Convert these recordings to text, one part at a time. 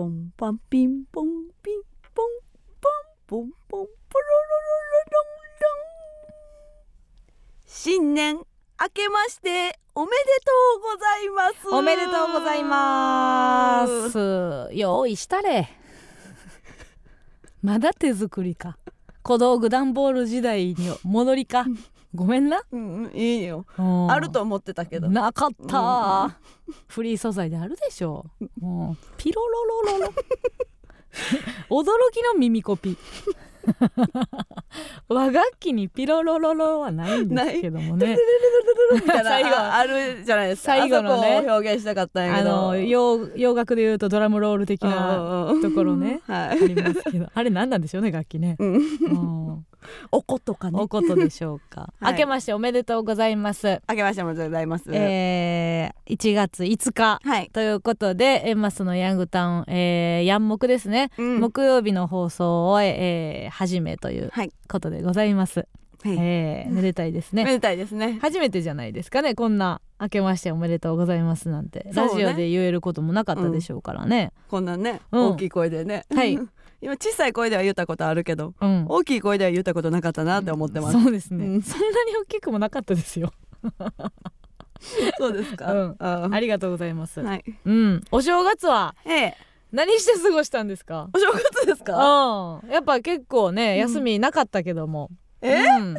ポンパンピンポンピンポンパンポンポンポロロロロロンロン。新年明けましておめでとうございます。おめでとうございます。用意したれ。まだ手作りか。小道具段ボール時代に戻りかごめんな、うんうんいいよ。うん。あると思ってたけど。なかった、フリー素材であるでしょ。う、うん。ピロロロロロ。驚きの耳コピ。和楽器にピロロロロはないんですけどもね。最後。なあるじゃないですか。最後のね。表現したかったんやあけど。の洋洋楽でいうとドラムロール的なところね。はありますけど。あれ何なんでしょうね楽器ね、うん。うん、おことかね。おことでしょうか、はい。明けましておめでとうございます、あけましておめでとうございます。えー、1月5日はい。ということでエンマスのヤングタウン、えー、ヤンモクですね、うん。木曜日の放送を、えー、始めというはい。ことでございます、はい。えー、めでたいですね。めでたいですね。初めてじゃないですかね。こんな明けましておめでとうございますなんて、ね。ラジオで言えることもなかったでしょうからね、こんなねうん。大きい声でね。はい 今小さい声では言ったことあるけどうん。大きい声では言ったことなかったなって思ってます。そうですね、うん。そんなに大きくもなかったですよ。そうですか。うん。あありがとうございます、はい。うん。お正月はええ。何して過ごしたんですか？お正月ですか？うん。やっぱ結構ね休みなかったけども、え？うん。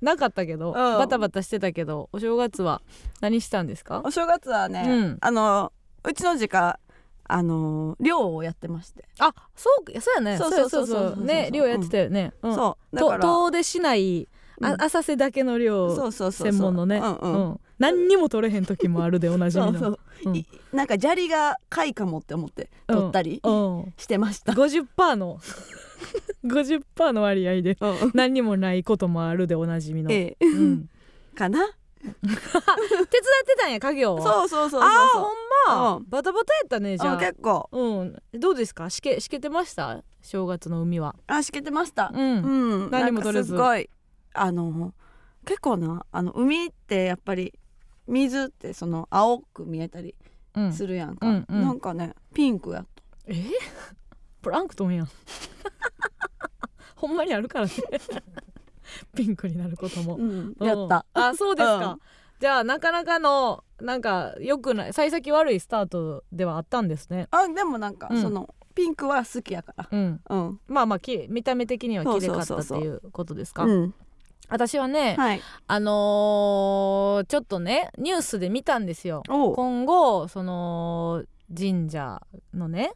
なかったけど、ん。バタバタしてたけどお正月は何したんですか？お正月はね、うん。あのうちの実家あの漁をやってまして、あそうそうやね。そうそうそうそうね漁やってたよね、うん。そう。だからと遠出しないあうん。浅瀬だけの漁そうそうそうそう。専門のね。うんうん。うん。何にも取れへん時もあるでおなじみのそうそう、うん。いなんか砂利が貝かもって思って取ったりうん。してました、50%の 50%の割合でうん。何にもないこともあるでおなじみの、ええ。うん、かな 手伝ってたんや家業は。そうそうそうそうあほんま、うん。バタバタやったねじゃあ。あ結構。うん。どうですか？しけしけてました？正月の海は。あしけてました。うん、うん、何も取れず。すごいあの結構なあの海ってやっぱり水ってその青く見えたりうん。するやんか、うんうん。なんかねピンクやった。え？プランクトンやん。ほんまにあるからね ピンクになることも、うんうん。やった。あそうですか、うん。じゃあなかなかのなんか良くない幸先悪いスタートではあったんですね。あでもなんか、うん。そのピンクは好きやから。うん。うん。まあまあき見た目的には綺麗かったっていうことですか。うん。私はね、はい。あのーちょっとねニュースで見たんですよ。今後その神社のね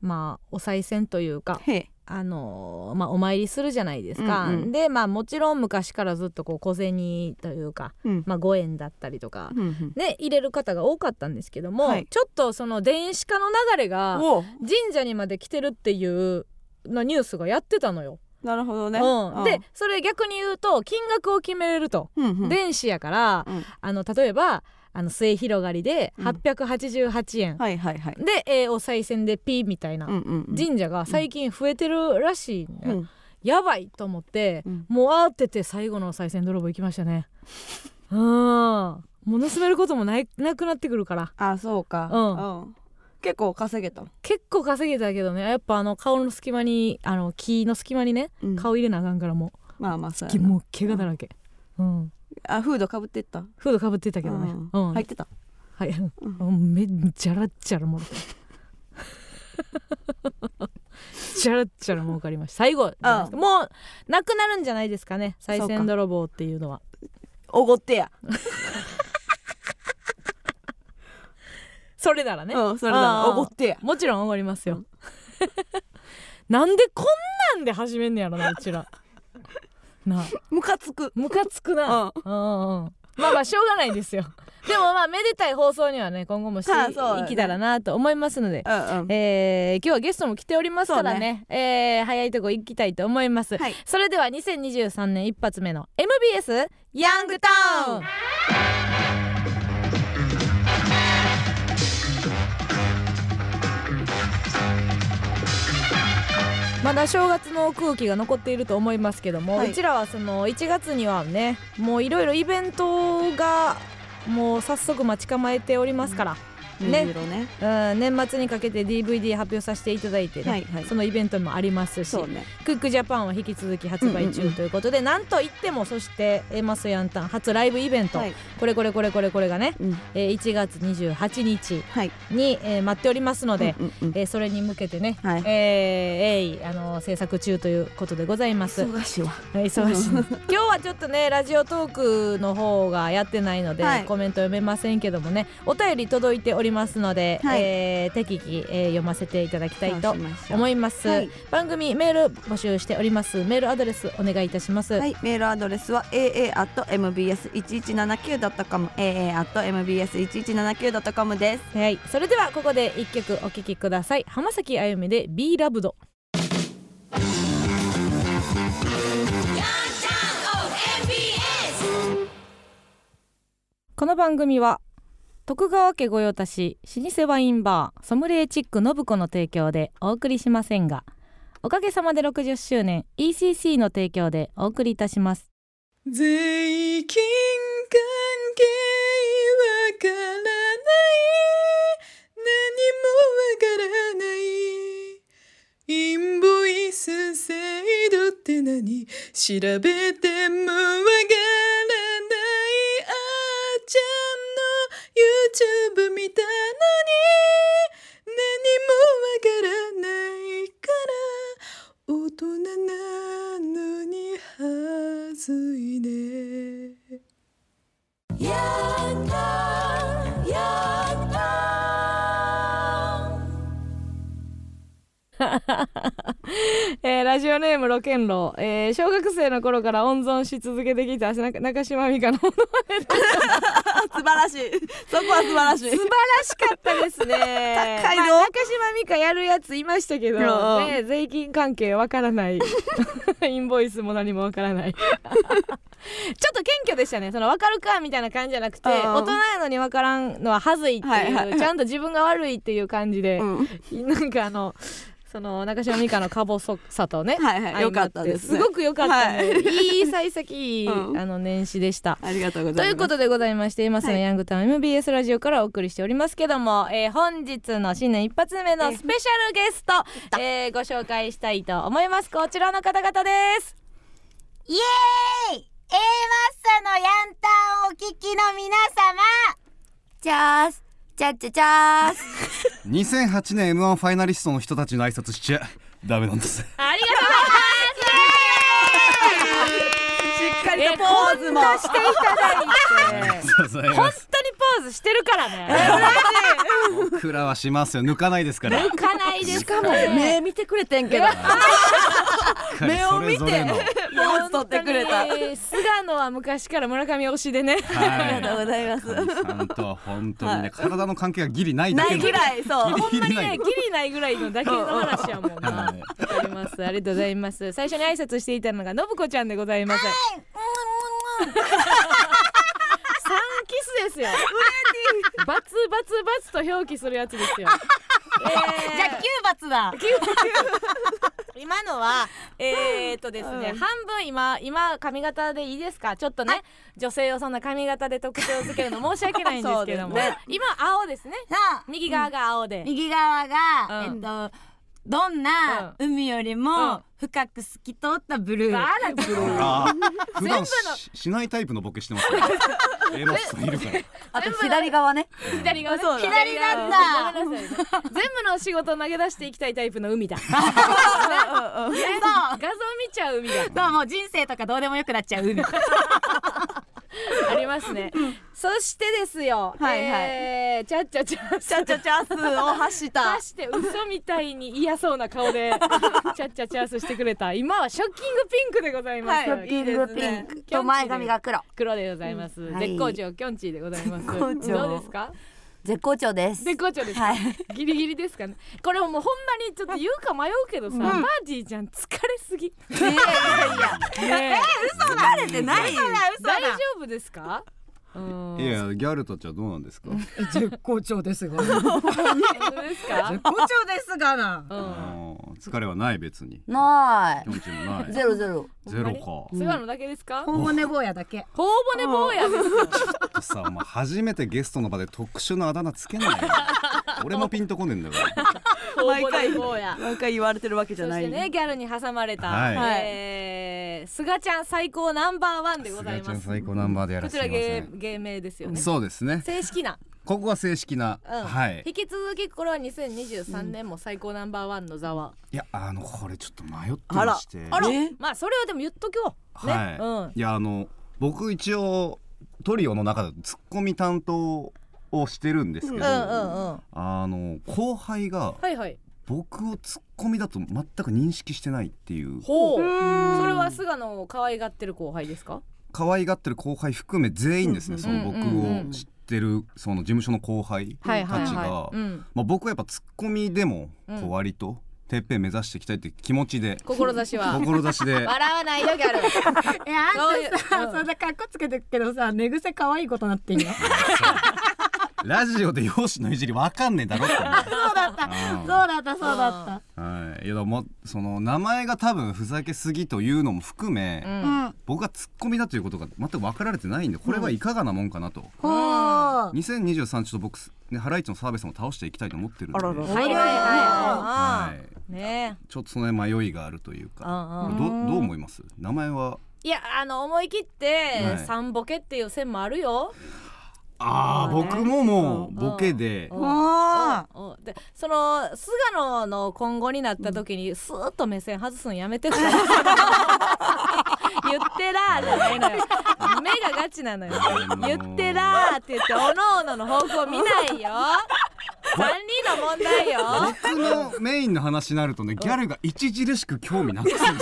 まあお賽銭というかあのーまあお参りするじゃないですか、うんうん。でまあもちろん昔からずっとこう小銭というか、うん。まあ、5円だったりとか、うんうん。ね入れる方が多かったんですけども、はい。ちょっとその電子化の流れが神社にまで来てるっていうのニュースがやってたのよ。なるほどね、うん、でそれ逆に言うと金額を決めれると、うんうん。電子やからうん。あの例えばあの末広がりでうん。888円、はいはいはい。で、えーお賽銭でピーみたいなうんうんうん。神社が最近増えてるらしいね、うん。やばいと思って、うん。もう慌てて最後のお賽銭泥棒行きましたね。うん。もう盗めることもないなくなってくるから。あそうか。うん。結構稼げた。結構稼げたけどね。やっぱあの顔の隙間にあの木の隙間にねうん。顔入れなあかんからもまあまあそうう、やな。もう怪我だらけ、うん、あフードかぶってった？フードかぶってたけどね、うん。入ってた？はい、うん。うんめじゃらっちゃらもろてじゃらっちゃら儲かりました。最後じゃないですか。もうなくなるんじゃないですかね。賽銭泥棒っていうのは。おごってや。それならね、うんそれだあーおごってや。もちろんおごりますよ、なんでこんなんで始めんねやろなうちらな。あムカつく。ムカつくな、うん。うんうんまあまあしょうがないですよ。でもまあめでたい放送にはね今後もしてはいきたらなと思いますので、うんうん。えー今日はゲストも来ておりますからね。えー早いとこ行きたいと思います、はい。それでは2023年一発目の MBS ヤングタウンまだ正月の空気が残っていると思いますけども、はい。うちらはその1月にはねもういろいろイベントがもう早速待ち構えておりますから、ね水色ね。うん年末にかけて DVD 発表させていただいてね、はい。はい。そのイベントもありますし。ね。クックジャパンは引き続き発売中ということで、なんといってもそしてエマスヤンタン初ライブイベント、はい。これこれこれこれこれがね、うん。えー1月28日はい。に、えー待っておりますので、うんうんうん。えーそれに向けてね、はい。えー鋭意あの制作中ということでございます。忙しいわ。はい忙しい。今日はちょっとねラジオトークの方がやってないので、はい。コメント読めませんけどもねお便り届いておりますので、はい。えー適宜、えー読ませていただきたいと思います、はい。番組メール募集しております。メールアドレスお願いいたします、はい、メールアドレスは aa.mbs1179.com aa.mbs1179.com です。はい、それではここで一曲お聴きください。浜崎あゆみで Be Loved この番組は徳川家御用達老舗ワインバーソムリエチック信子の提供でお送りしませんがおかげさまで60周年 ECC の提供でお送りいたします。税金関係わからない何もわからない。インボイス制度って何？調べてもわからない。あーちゃん。YouTube 見たのに何もわからないから大人なのにはずいね。やったやった。えーラジオネームロケンロ。ー、えー小学生の頃から温存し続けてきたな中島美嘉のもの 素晴らしい。そこは素晴らしい。素晴らしかったですね。高いのまあ中島美嘉やるやついましたけど、うんね、税金関係わからない。インボイスも何もわからない。ちょっと謙虚でしたね。その分かるかみたいな感じじゃなくてうん大人やのに分からんのははずいっていう、はいはいはい。ちゃんと自分が悪いっていう感じで、うん。なんかあのその中島美嘉のか細さとねはいはいよかったです。すごくよかったね、はい。い、い幸先うん。あの年始でした。ありがとうございます。ということでございまして今そのヤングタウン MBS ラジオからお送りしておりますけども、えー本日の新年一発目のスペシャルゲスト、えーご紹介したいと思います。こちらの方々です。イエーイ！A マッソのヤンタンをお聞きの皆様チャースチャッチャチャース。2008年 M1 ファイナリストの人たちの挨拶しちゃダメなんです。ありがとしっかりとポーズもしていただいて。本当にポーズしてるからね。僕らはしますよ。抜かないですから。抜かないです。しかも目見てくれてんけど。目を見て。ポーズ取ってくれた。菅野は昔から村上推しでね。はりがとうございます。いさんとは本当にね、はい。体の関係がギリないだないぐらいそう。ギリほんまにねギリないぐらいのだけの話やもんな。わはい。かりますありがとうございます。最初に挨拶していたのが信子ちゃんでございます三キスですよ。バツバツバツと表記するやつですよ、えー。じゃあキューバツだ。今のはえー、っとですね、うん。半分今今髪型でいいですか？ちょっとね、女性をそんな髪型で特徴づけるの申し訳ないんですけども、ね。今青ですね。右側が青で、右側が、うん。えっとどんな海よりも深く透き通ったブルー、あらブルー 普段全部の。ししないタイプのボケしてますよ。A マスいるから。あと左側ね。左側ね。そうだ。左だった全部の仕事を投げ出していきたいタイプの海だ、ね、そう。画像見ちゃう海だ。そうもう人生とかどうでもよくなっちゃう海 ありますね、そしてですよ。はいはい。えー、チャッチャチャチャチャチャスを発した。出して嘘みたいに嫌そうな顔でチャッチャチャースしてくれた。今はショッキングピンクでございます、はい。いいですね。と前髪が黒。黒でございます、うん。はい。絶好調きょんちぃでございます。どうですか？絶好調です。絶好調ですか、はい。ギリギリですかね？これもうほんまにちょっと言うか迷うけどさ、パーティーちゃん疲れすぎ。いやいやいや。ねえ。疲れてない。大丈夫ですか？うん。いやギャルたちはどうなんですか？絶好調ですが。本当ですか？絶好調ですがな疲れはない別に。なきょんちんもない。いゼロゼロ。ゼロか。菅野だけですか？頬骨坊やだけ頬骨坊やです。よちょっとさお前初めてゲストの場で特殊なあだ名つけないよ。俺もピンとこねえんだから頬骨坊や。毎回言われてるわけじゃそない。してねギャルに挟まれた、はい。えー、菅ちゃん最高ナンバーワンでございす。がちゃんます最高ナンバーでやらこせてもらいちら芸ます芸名ですよね。そうですね。正式な、ここが正式な、うん。はい。引き続きこれは2023年も最高ナンバーワンの座は、いやあのこれちょっと迷ってまして。あら。え？まあそれはでも言っとこうね、はい、うん。いやあの僕一応トリオの中でツッコミ担当をしてるんですけど、うんうんうん。あの後輩がはいはい。僕をツッコミだと全く認識してないっていう。ほう。それは菅野を可愛がってる後輩ですか？可愛がってる後輩含め全員ですね、うん。その僕を知ってるその事務所の後輩たちが僕はやっぱツッコミでもこう割とてっぺん目指していきたいって気持ちで。志は。志で。笑わないよギャルえあ そういうんたうん。さそんな格好つけてるけどさ寝癖可愛いことなってんよ ラジオで容姿のいじりわかんねえだろって そうだった。うん。そうだったそうだった。はい、いやでもその名前が多分ふざけすぎというのも含め、うん。うん僕がツッコミだということが全く分かられてないんでこれはいかがなもんかなと、ほう。2023ちょっと僕ねハライチの澤部さんを倒していきたいと思ってるんで。はいはいはいねちょっとその辺迷いがあるというか。うんうんこれどどう思います？名前は？いやあの思い切ってはい。三ボケっていう線もあるよ、ああ、僕ももうボケで、うん。ほううん。でその菅野の今後になった時にスーッと目線外すのやめてください。言ってらーじゃないのよ。目がガチなのよ。言ってらーって言っておのおのの方向見ないよ。三人の問題よ。僕のメインの話になるとねギャルが著しく興味なくすんですよ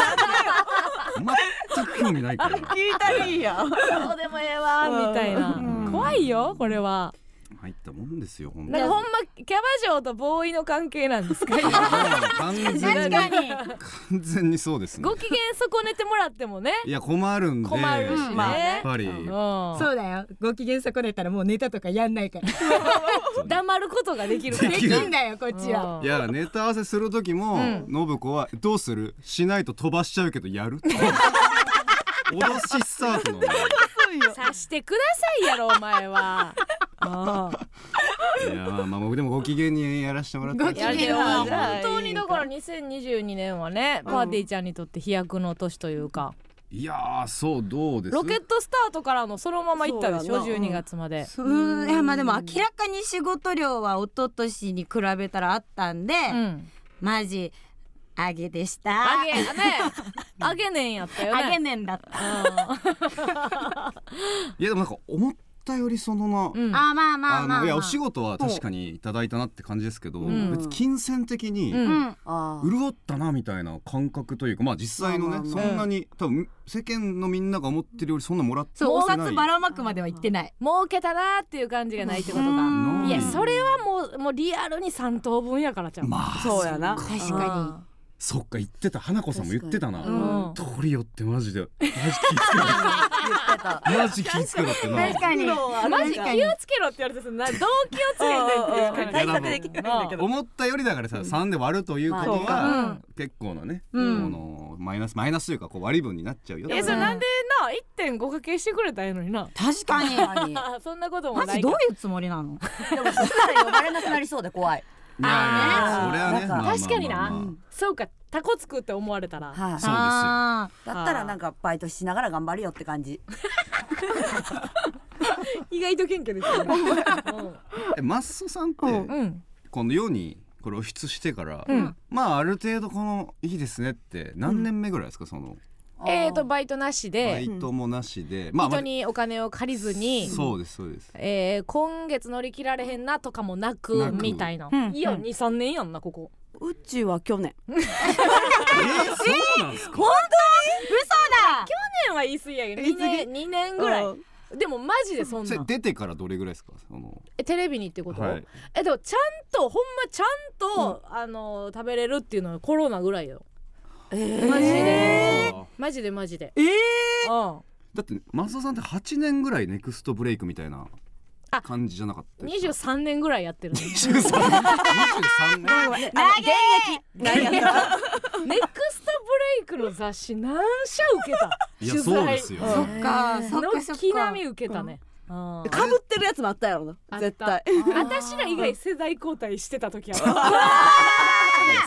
全く興味ないから。聞いたらいいやどうでもええわみたいな。うん。怖いよこれは入ったもんですよ本当になんかほんまキャバ嬢とボーイの関係なんですか？今完全に確かに。完全にそうですねご機嫌損ねてもらってもね。いや困るんで困るしね、まあやっぱり。うん。そうだよ。ご機嫌損ねたらもうネタとかやんないから。黙ることができるできんだよこっちは。うん。いやネタ合わせする時も、うん。信子はどうする？しないと飛ばしちゃうけどやる？脅しスタートなんだよ。さしてくださいやろお前は。あいやまあまあ僕でもご機嫌にやらせてもらって。ご機嫌は。本当にだから2022年はねパーティーちゃんにとって飛躍の年というか。いやーそうどうです？ロケットスタートからのそのまま行ったでしょ？そうやな12月まで。うん。いやまあでも明らかに仕事量は一昨年に比べたらあったんで、うん。マジあげでした。あげね。あげねんやったよね。あげねんだった、いやでもなんか思ったよりそのな、うん。うんあまあまあまあ、まあ、のいやお仕事は確かにいただいたなって感じですけど、ん。別に金銭的に潤ったなみたいな感覚というかまあ実際のね、まあまあまあ。そんなに多分世間のみんなが思ってるよりそんなもらってそうおない。札ばらまくまでは言ってない。儲けたなーっていう感じがないってことか。うん。いやそれはもうもうリアルに3等分やからちゃう。まあそうやな。確かそっか言ってた花子さんも言ってたな、うん。トリオってマジで。マジ気ぃつけろ言ってた。マジ気ぃつけろってな。に。確かに。マジ気をつけろって言われてさなどう気をつけて対策できないんだけど。思ったよりだからさ、3で割るということまあが、うん。結構なね、うん。このマイナスマイナスというかこう割り分になっちゃうよ。えそれなんでな1.5掛けしてくれたらええのにな。確かに。そんなこともマないか。ジどういうつもりなの？でもそしたら呼ばれなくなりそうで怖いいやいやそれはねなんかまあまあまあ確かにな、まあそうかタコつくって思われたら。はい。そうです。よあだったらなんかバイトしながら頑張るよって感じ。意外と謙虚ですよね。えマッソさんって、うん、うん、この世にこれ露出してから、うん。まあある程度このいいですねって何年目ぐらいですか、そのえーとバイトなしバでイトもなしで、まあまあ人にお金を借りずに、そうですそうです。えー今月乗り切られへんなとかもなくなく。みたいな、うん。いやうん。23年やんなここ。うちは去年。えー、そうなんですか？去年は言い過ぎやけど2年 ,2 年ぐらい。うん。でもマジでそんそれなん出てからどれぐらいですか？そのえテレビにってこと、はい。えでもちゃんとほんまちゃんと、あの食べれるっていうのはコロナぐらいよ。マジで。あーマジでマジで。ええうん。だってマスオさんって8年ぐらいネクストブレイクみたいな感じじゃなかったですか？23年ぐらいやってるね23 23年。あの現役。ネクストブレイクの雑誌何社受けた？いやそうですよ。そっかそっかそっか。軒並み受けたね、うんかぶってるやつもあったやろな。あった。絶対。私ら以外世代交代してた時は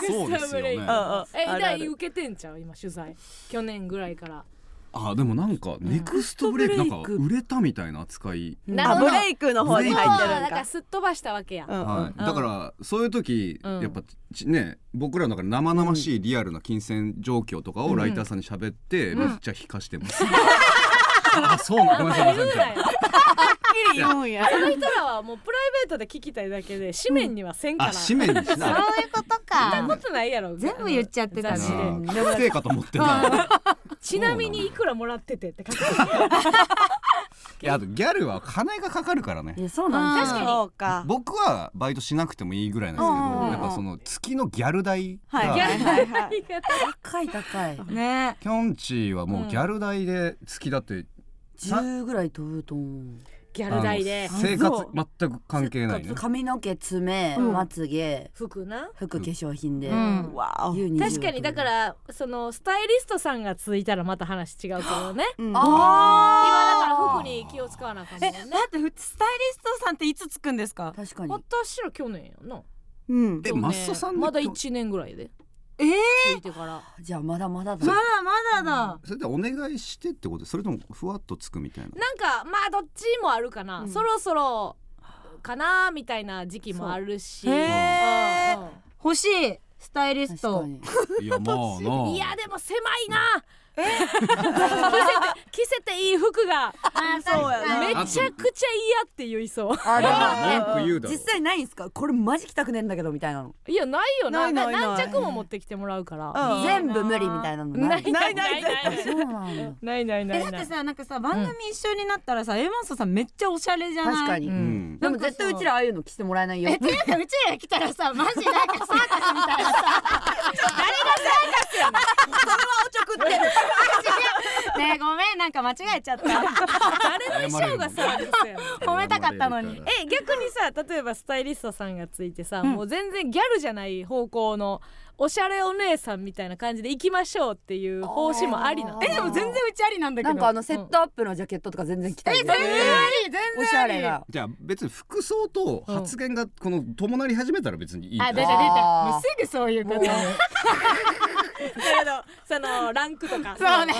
そうですよね。えだあるある。受けてんちゃう？今取材。去年ぐらいから。あでもなんかネクストブレイクなんか売れたみたいな扱い。ブレイクの方に入ってるだか。らんかすっ飛ばしたわけや、うんはい、だからそういう時、うん。やっぱちね僕らの中で生々しいリアルな金銭状況とかをライターさんに喋って、めっちゃ引かしてます、あそうなんごめんなさいごめんなさい。言うなよ。きり言うんや。その人らはもうプライベートで聞きたいだけで紙面にはせんから、あ紙面にしそうないうことそんなかことないやろ全部言っちゃってたね。雑誌で。うん不正かと思ってた ちなみにいくらもらっててって書いていやあとギャルは金がかかるからね。いやそうなんです確かに。そうか。僕はバイトしなくてもいいぐらいなんですけうんうんうん。どやっぱその月のギャル代が、はいはいはいはい高い高い。ね。きょんちぃはもうギャル代で月だって10ぐらい飛ぶと思うギャル代で。生活全く関係ないね。髪の毛爪、うん。まつげ服な。服化粧品で、うん。わ確かにだからそのスタイリストさんがついたらまた話違うけどね。うん。今だあから服に気を使わなあかんもんえねだってふスタイリストさんっていつつくんですか？確かに。私ら去年やな。うん。えマッソさんでまだ1年ぐらいでえー？ついてから。じゃあまだまだだ。まだまだだ。それでお願いしてってこと？それともふわっとつくみたいな？なんかまあどっちもあるかな、うん。そろそろかなみたいな時期もあるし。そう。へー欲しい。スタイリス確トいやまあないやでも狭いな 着せて着せていい服が。そうやなめちゃくちゃ嫌って言いそう。あでも文句言うだろ実際ないんすか？これマジ着たくねえんだけどみたいなの。いやないよな。ないないない。何着も持ってきてもらうから。うん。全部無理みたいなのない。ないないない。ないないないない。えだってないさなんかさ番組一緒になったらさ、エマンソさんめっちゃおしゃれじゃない？確かに、でも絶対うちらああいうの着てもらえないよ。えていうかうちら来たらさマジなんかサーカスみたいなさねえごめんなんか間違えちゃった。誰の衣装がサービスやねん褒めたかったのに。え逆にさ例えばスタイリストさんがついてさ、うん。もう全然ギャルじゃない方向のおしゃれお姉さんみたいな感じで行きましょうっていう方針もありなえでも全然うちありなんだけど。なんかあのセットアップのジャケットとか全然着たい。え全然あり全然あり。おしゃれがじゃあ別に服装と発言がこの伴い始めたら別にいいあ出た出あたーもうすぐそういうことだけどそのランクとかそうなんか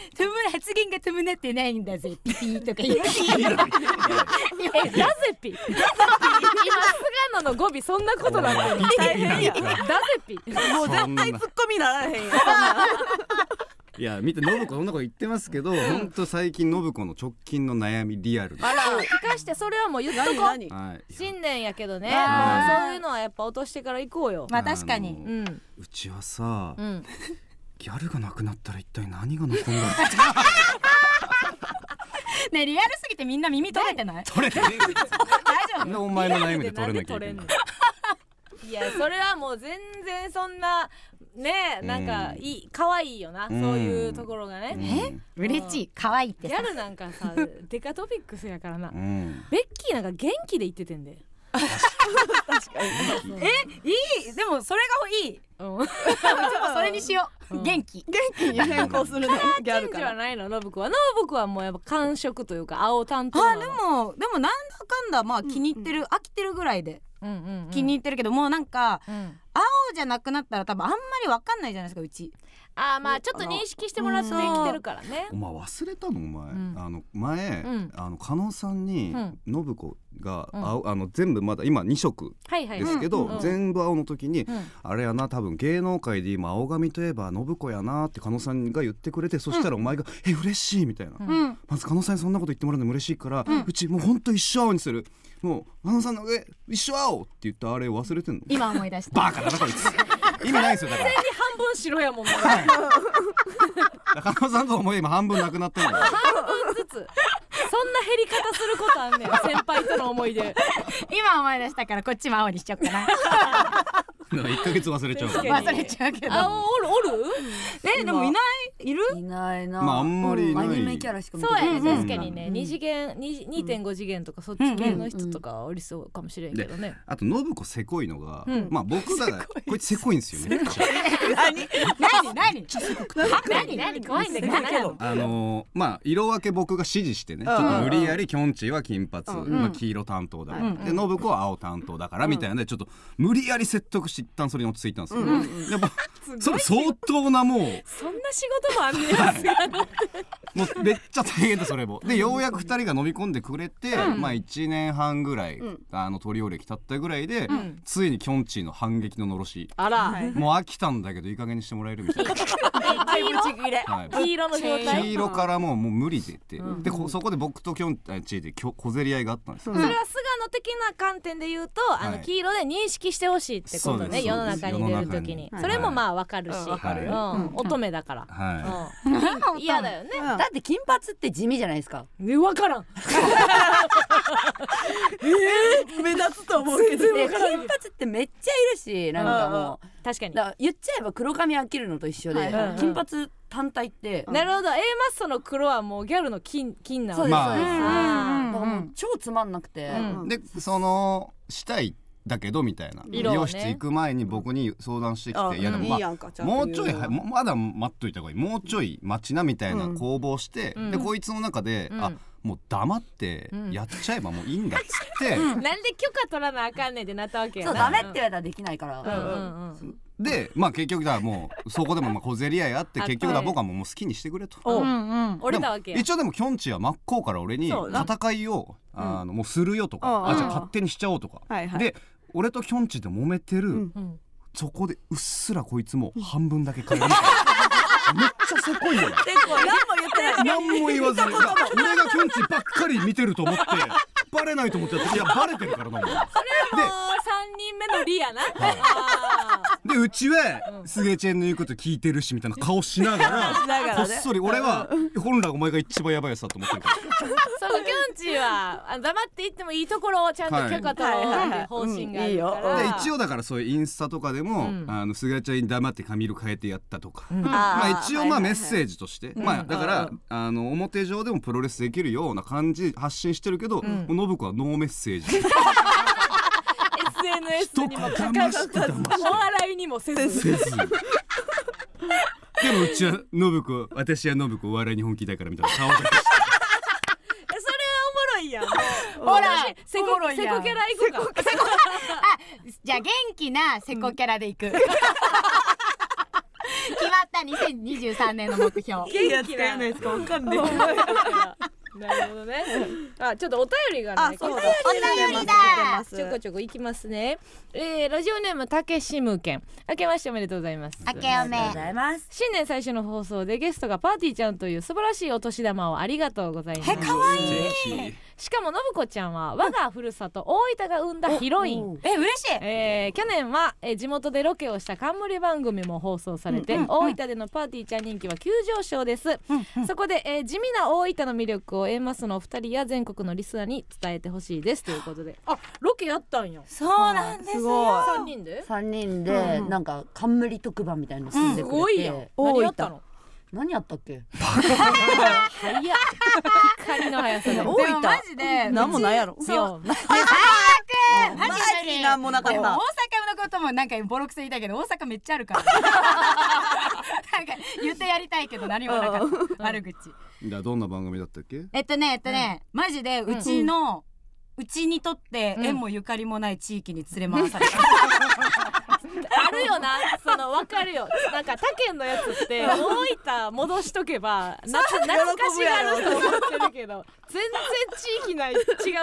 「トゥム発言がトゥムネってないんだぜピピー」とか言ってえダゼピ。今菅野の語尾そんなことなってる。大変や。ダゼピもう絶対ツッコミならへんや いや見て信子そんなこと言ってますけど本当最近信子の直近の悩みリアルです。あら。聞かしてそれはもう言っとこはい。新年やけどね、もうそういうのはやっぱ落としてから行こうよ。まあ確かに。あのうん、うちはさうん、ギャルがなくなったら一体何が残るんだろ ねえリアルすぎてみんな耳取れてない？う取れてねえ 大丈なんでお前の悩みで取れなきゃいけない。なんで取れんの？いやそれはもう全然そんなねなんかうんいい可愛いよな、うん。そういうところがね、うん。嬉しい。可愛いってさ。ギャルなんかさ デカトピックスやからな、うん。ベッキーなんか元気で言っててんで、いい？でもそれがいい。うん、ちょっとそれにしよう、うん元気。元気に変更するねギャルチェンジはからないの？ノブくんは。ノブくんはもうやっぱ感触というか青担当あでもでもなんだかんだまあ気に入ってる、飽きてるぐらいで気に入ってるけど、もうなんかうん。青じゃなくなったら多分あんまりわかんないじゃないですかうちあーまあちょっと認識してもらってきてるからね。お前忘れたのお前、うん。あの前、うん。あの加納さんにうん。信子が、うん。青あの全部まだ今2色ですけど、全部青の時に、うん。あれやな多分芸能界で今青髪といえば信子やなって加納さんが言ってくれてそしたらお前が「え嬉しい」みたいな、まず加納さんにそんなこと言ってもらうのも嬉しいから、うちもうほんと一生青にする。もう加納さんの上一生青って言ったあれ忘れてんの。今思い出した。バカだなこいつ意味ないですよだから。半分白やもんね。加納さんと思い今半分なくなってんのよ。半分ずつ。そんな減り方することあんねん 先輩との思い出。今思い出したからこっちも青にしちゃおうかな。一ヶ月忘れちゃう。忘れちゃうけど。あおるおる？えでもいないいる？いないな。まああんまりいない。アニメキャラしか見てそうやね、ない確かにね、二次元二2.5次元とかそっち系の人とかはおりそうかもしれんけどね、あと信子せこいのが、うん。まあ僕だからこいつせこいんですよめっちゃ何？何？何？何？怖いんだけどあのーまあ色分け僕が指示してねちょっと無理やりきょんちぃは金髪、まあ、黄色担当だから、で信子は青担当だからみたいなのでちょっと無理やり説得して一旦それに落ち着いたんですよ、でもそれ相当なもう。そんな仕事もあんねやすがのもうめっちゃ大変だそれも。でようやく2人が飲み込んでくれて、まあ1年半ぐらい、あのトリオ歴経ったぐらいで、ついにきょんちぃの反撃ののろし。あら、もう飽きたんだけどいい加減にしてもらえるみたいな、黄 色はい、黄色の状態。黄色からもうもう無理でって、でこそこで僕ときょんちぃで小競り合いがあったんですよ、それは菅野的な観点で言うと、あのはい。黄色で認識してほしいってことそうです。ね世の中に出る時に。世の中に。それもまあわかるし、うん。乙女だから、はうん。嫌だよね。うん。だって金髪って地味じゃないですか。ねわからん。目立つと思うけど。で金髪ってめっちゃいるしなんかもう。確かに。だ言っちゃえば黒髪飽きるのと一緒で、はい。はい金髪単体って、なるほど。A マッソの黒はもうギャルの金金なそうわけです、まあ。そうです、だからもう超つまんなくて、うん。い、でそのしたいだけどみたいな。ね。容室行く前に僕に相談してきあて、いやでも、いいやんかちゃんともうちょいまだ待っといた方がいい。もうちょい待ちなみたいなうん。攻防して、うん。でこいつの中で、うん。あもう黙ってうん。やっちゃえばもういいんだっつって、なんで許可取らなあかんねんってなったわけやな。そうダメって言われたらできないから、うんうんうん。でまあ結局だからもうそこでもまあ小競り合いあってあ結局だから僕はもう好きにしてくれと。一応でもきょんちぃは真っ向から俺に戦いをあのもうするよとか、うん。あじゃあ勝手にしちゃおうとか、はいはい。で俺ときょんちぃで揉めてる、うん。うんそこでうっすらこいつも半分だけ変える。めっちゃせこいのよ何も言ってない何も言わずに。俺がきょんちぃばっかり見てると思ってバレないと思ってやっていやバレてるからなもんもう三人目のリアな、あでうちはすげちゃんの言うこと聞いてるしみたいな顔しながら こっそり俺は本来お前が一番やばいやつだと思ってるから。ーそうきょんちぃは黙って言ってもいいところをちゃんと許可取ろうっていう方針があるから、で一応だからそういうインスタとかでも、うん。あの菅ちゃんに黙って髪色変えてやったとか、うん。まあ一応まあメッセージとして、まあだから、うん。あの表上でもプロレスできるような感じ発信してるけど、ん。もう信子はノーメッセージ。SNS にもかずお笑いにもせずせず。でもうちは信子私は信子お笑いに本気だからみたいな顔だけして。えそれはおもろいやん。ほら私セコおもろいやん。セコキャラ行こうか。じゃあ元気なセコキャラでいく、決まった。2023年の目標。いいやつかやないですか。わかんない なるほどね。あちょっとお便りがねあそうだ。お便りだ。ちょこちょこ行きますね。えー、ラジオネームたけしむけん。明けましておめでとうございます。明けおめ。ありがとうございます。新年最初の放送でゲストがパーティーちゃんという素晴らしいお年玉をありがとうございます。えかわいい。素しかも信子ちゃんは我がふるさと大分が生んだヒロイン。え嬉しい。えー去年は、えー地元でロケをした冠番組も放送されて、大分でのパーティーちゃん人気は急上昇です、そこで、えー地味な大分の魅力を A マスのお二人や全国のリスナーに伝えてほしいですということで。あロケやったんや。そうなんです。す。ごい。三人で三人でなんか冠特番みたいなの住んでくれて、すごいやん何やったの？何やったっけ？早っ。光の速さで。大分マジでなんもないやろ。そう。ママジなんもなかった。大阪のこともなんかボロクソ言いたいけど大阪めっちゃあるから。なんか言ってやりたいけど何もなかった。悪口じゃあどんな番組だったっけ？えっとねえっとね、マジでうちの、うちにとって縁もゆかりもない地域に連れ回された、あるよな。そのわかるよ。なんか他県のやつって大分戻しとけば な懐かしがると思ってるけど全然地域ない違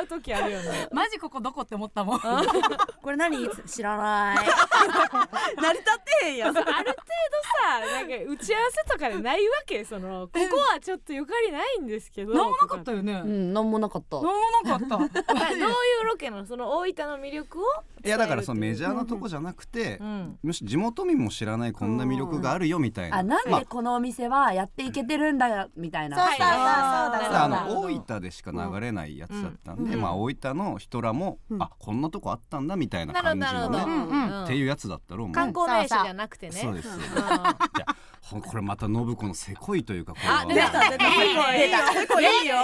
う時あるよね。マジここどこって思ったもん。これ何知らない。成り立ってへんやん。ある程度さななんか打ち合わせとかでないわけ。そのここはちょっとゆかりないんですけど。なんもなかったよね、なんもうんなんもなかった。なかった。どういうロケなの？その大分の魅力をいやだからそのメジャーなとこじゃなくて、うん。むしろ地元民も知らないこんな魅力があるよみたいな、あなんまでこのお店はやっていけてるんだみたいな。そうそうそうそう。だあそうだの大分でしか流れないやつだったんで、うん。まあ大分の人らも、うん。あこんなとこあったんだみたいな感じのどなるほど、ね、うんっていうやつだったろう観光名所じゃなくてね。そうです。ようんこれまた信子のせこいというかこれは。あ出た出たいいよ結構いいよ。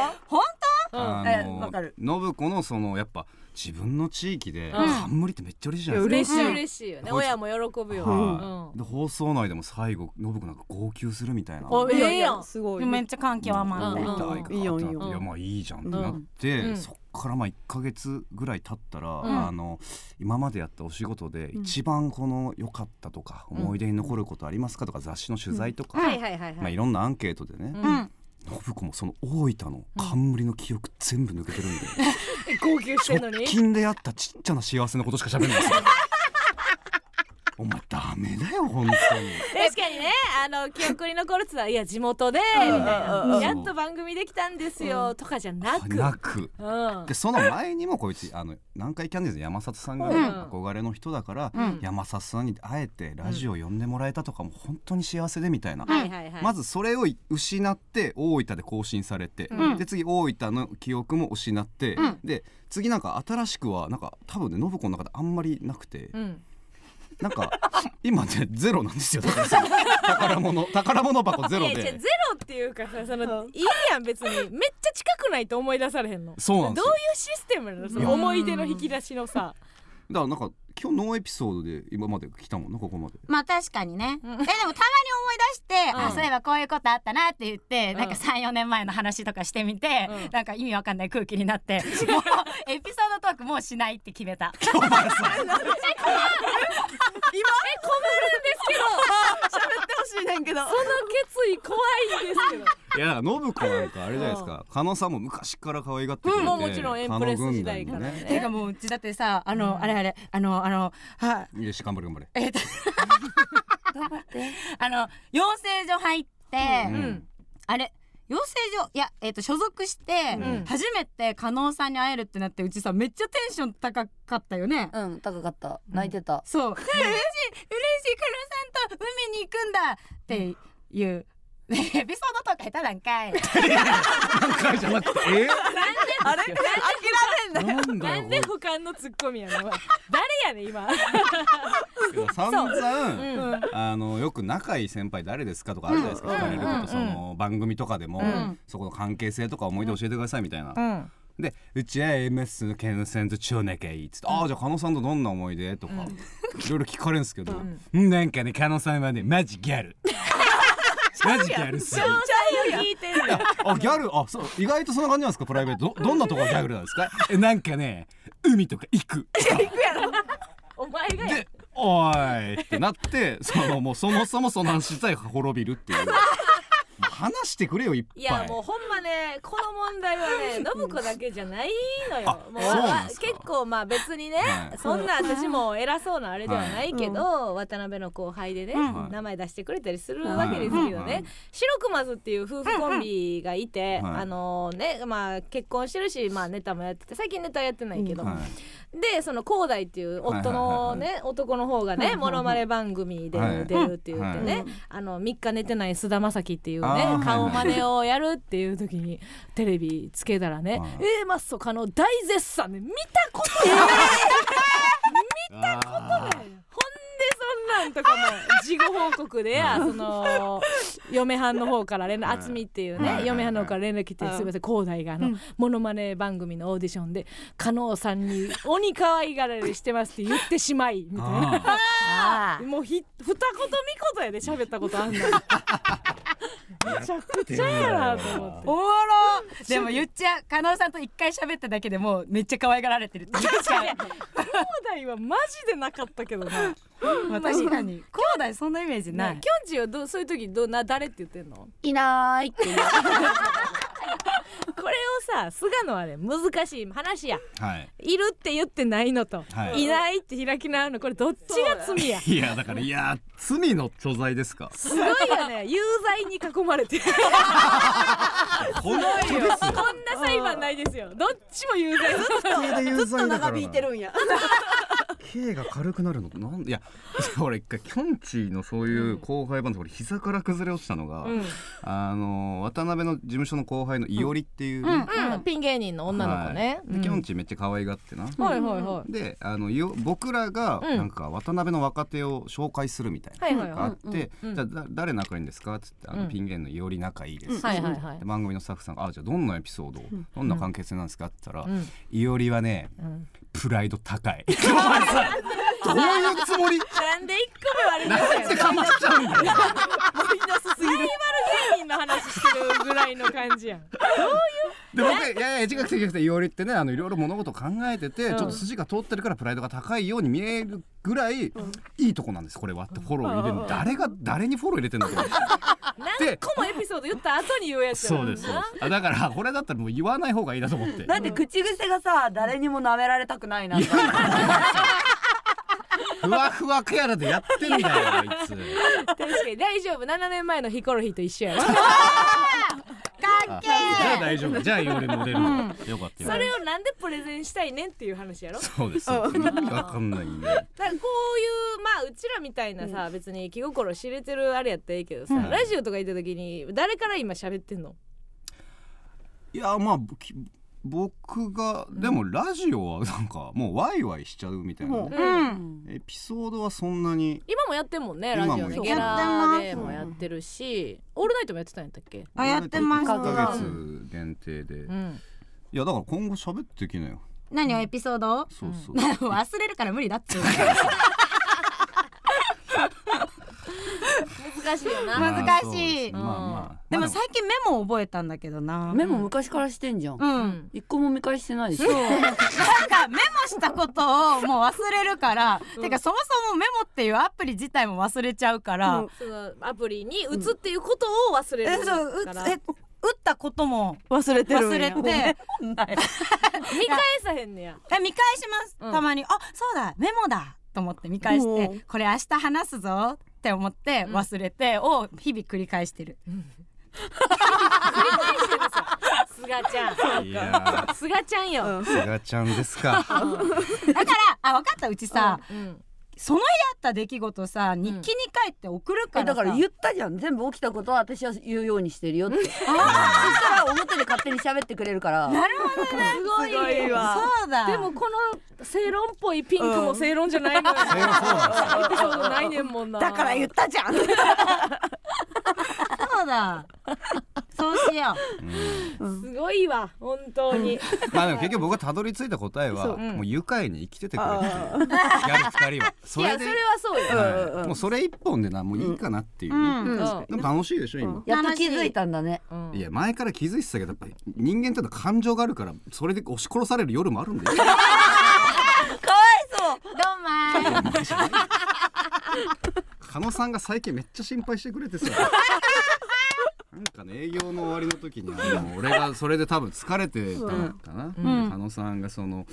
あえのわかる。信子のそのやっぱ自分の地域でん。冠ってめっちゃ嬉しいじゃないですか、嬉しい。嬉しいよね。親も喜ぶよ、はい。で放送内でも最後信子なんか号泣するみたいな。おええや。んすごい。めっちゃ感極まって、いいよいいよ。いやまあいいじゃんってなって、うん。そっからまあ1か月ぐらい経ったら、ん。あの今までやったお仕事で一番この良かったとか、思い出に残ることありますかとか雑誌の取材とか、はいはいはいまあ、はいいろんなアンケートでね、うん信子もその大分の冠の記憶全部抜けてるんで、号泣してんの直に近であったちっちゃな幸せなことしか喋んないですよお前ダメだよ本当に。確かにねあの記憶に残るってのはいや地元でみたいな。うん。やっと番組できたんですよとかじゃなく。なく。うん。でその前にもこいつあの南海キャンディーズの山里さんが憧れの人だから、うん。山里さんに会えてラジオ呼んでもらえたとかも本当に幸せでみたいな、まずそれを失って大分で更新されて、うん。で次大分の記憶も失って、うん。で次なんか新しくはなんか多分ね信子の中であんまりなくて、うんなんか今ねゼロなんですよだからその宝物宝物箱ゼロで。ゼロっていうかさそのいいやん別に。めっちゃ近くないと思い出されへんの。そうなんですよ。どういうシステムなの？その思い出の引き出しのさ。だからなんか今日ノーエピソードで今まで来たもんなここまで。まあ確かにね、うん。えでもたまに思い出して、うん。あそういえばこういうことあったなって言って、うん。なんか34年前の話とかしてみて、うん。なんか意味わかんない空気になって もうエピソードトークもうしないって決めた。しいねんけど。その決意怖いんですけど。いや信子なんかあれじゃないですか。加納さんも昔から可愛がってくれて、うんもうもちろんエンプレス時代から加納軍団にていうかもううちだってさあの、あれあれあのあのはいよし頑張れ頑張れ。えっとあの養成所入って、うん。あれ養成所いや、えっと所属して、ん。初めて加納さんに会えるってなってうちさめっちゃテンション高かったよね。うん高かった。泣いてた。そう。嬉しい嬉しい加納さんと海に行くんだっていう、エピソードとか下手なんかい。何回じゃなくてえあれ？諦めんななんだよなんで俯瞰のツッコミやねんお前。誰やねん今。散々、う。んあのよく仲いい先輩誰ですかとかあるじゃないですか、聞かれること、うん。その番組とかでも、ん。そこの関係性とか思い出教えてくださいみたいな、うん。でうちは MS のケンセンと超仲いいっつって、ああじゃあ加納さんとどんな思い出？とか、いろいろ聞かれるんですけど、うん、なんかね加納さんはねマジギャルマジギャルすぎ詳細を聞いてんだよあギャルあそう意外とそんな感じなんですか？プライベート。どどんなとこがギャルなんですか？えなんかね海とか行く。お前がや。で「おい!」ってなってそのもうそもそもその話自体が滅びるっていう話してくれよいっぱい。いやもうほんまねこの問題はね信子だけじゃないのよ。あもう結構まあ別にね、はい。そんな私も偉そうなあれではないけど、渡辺の後輩でね、はい。名前出してくれたりするわけですけどね、はい。白熊津っていう夫婦コンビがいて、はい。あのねまあ結婚してるし、まあ、ネタもやってて最近ネタやってないけど、はいでその広大っていう夫のね、男の方がねモノマネ番組ではい。出るって言ってね、はいあの3日寝てない菅田将暉っていうね顔真似をやるっていう時にテレビつけたらねはい「えー、マッソカの大絶賛で見たことない!」見たことない ほんでそんなんとかも事後報告でやその嫁はんの方から連絡はい渥美っていうはいね嫁はんの方から連絡来て「すみません広大があのモノマネ番組のオーディションで加納さんに鬼可愛がられしてます」って言ってしまいみたいな。もうひ二言三言やで喋ったことあんのめちゃくちゃやなと思って。おもろでも言っちゃう。加納さんと一回喋っただけでもうめっちゃ可愛がられてるって。言っちゃう。兄弟はマジでなかったけどなまあ確かに。兄弟そんなイメージなないきょんちはどうそういう時どうな誰って言ってんの？いないっていう。これをさ菅野はね難しい話や。はい。いるって言ってないのと、はい。い、ないって開き直るの。これどっちが罪や？い。やだからいや罪の所在ですか？すごいよね。有罪に囲まれて。本当ですよ。こんな裁判ないですよ。どっちも有罪。ずっと長引いてるんや刑が軽くなるのなんいや 俺一回きょんちぃのそういう後輩バンド俺膝から崩れ落ちたのが、うん。あの渡辺の事務所の後輩のいおりっていうね、うん、ピン芸人の女の子ね、はい。できょんちぃめっちゃ可愛がってな、はいはいはい。であのよ僕らがうん。なんか渡辺の若手を紹介するみたいなはいはいはい。のがあってうんじゃあだ誰仲いいんですかっつってあうん。のピン芸人のいおり仲いいです、はいはいはい。で番組のスタッフさんが「あじゃあどんなエピソードどんな関係性なんですか?」って言ったらうん「いおりはねうんプライド高い」どういうつもり？なんで一個目割りなんでかましちゃうんだよ。芸人の話してる。ぐらいの感じやん。で僕いやいや違くて違くていおりってねあのいろいろ物事考えてて、うんちょっと筋が通ってるからプライドが高いように見えるぐらい、いいとこなんですこれはってフォロー入れるの、誰が誰にフォロー入れてんの？か何個もエピソード言った後に言うやつそうですそうです。あだからこれだったらもう言わない方がいいなと思って。なんで口癖がさ誰にも舐められたくないなと。ふわふわキャラでやってんだよあいつ。確かに大丈夫。7年前のヒコロヒーと一緒やろか っあけじゃあ大丈夫。じゃあいおりモデルのよかったよ。それをなんでプレゼンしたいねんっていう話やろ？そうです。よ意味わかんないねだからこういうまあうちらみたいなさ、別に気心知れてるあれやったらいいけどさ、うん。ラジオとか行った時に誰から今喋ってんの？いやまあき僕がでもラジオはなんかもうワイワイしちゃうみたいなね、うん。エピソードはそんなに。今もやってんもんねラジオ今もねゲラでもやってるしオールナイトもやってたんやったっけ？あやってます。1ヶ月限定で、いうん。やだから今後喋ってきなよ。何をエピソードそうそう、忘れるから無理だって 難しいよな。まあ難しい。まあまあ。でもまあ最近メモ覚えたんだけどな。メモ昔からしてんじゃん。一個も見返してないでしょ。なんかメモしたことをもう忘れるから、てかそもそもメモっていうアプリ自体も忘れちゃうから、うん。そのアプリに打つっていうことを忘れるえそううから、え打ったことも忘れて忘れて。見返さへんねや。え 見返します、うん。たまに。あそうだ。メモだ。と思って見返して。うん。これ明日話すぞって思ってうん。忘れてを日々繰り返してる、すがちゃん。すがちゃんよ、ーすがちゃんですか。だからあ分かったうちさ、うんその日あった出来事さ日記に書いて送るからさ、えだから言ったじゃん。全部起きたことは私は言うようにしてるよって。そしたら表で勝手に喋ってくれるから。なるほどね。すごいすごいわ。そうだ。でもこの正論っぽいピンクも正論じゃないのよ、うなんエピソードないねんもんな。だから言ったじゃん そうだ。そうしよすごいわ本当に。まあでも結局僕がたどり着いた答えはそう。もう愉快に生きててくれってギャル二人は。それでいやそれはそうよ、はい。もうそれ一本でなもういいかなっていうう、うね、ん。うん。でも楽しいでしょ今、やっと気づいたんだね。うんい。や前から気づいてたけどやっぱり人間ってのは感情があるからそれで押し殺される夜もあるんだよ どうもー加野さんが最近めっちゃ心配してくれてさ。なんかね営業の終わりの時にあの俺がそれで多分疲れてたのかな、ん加野さんがその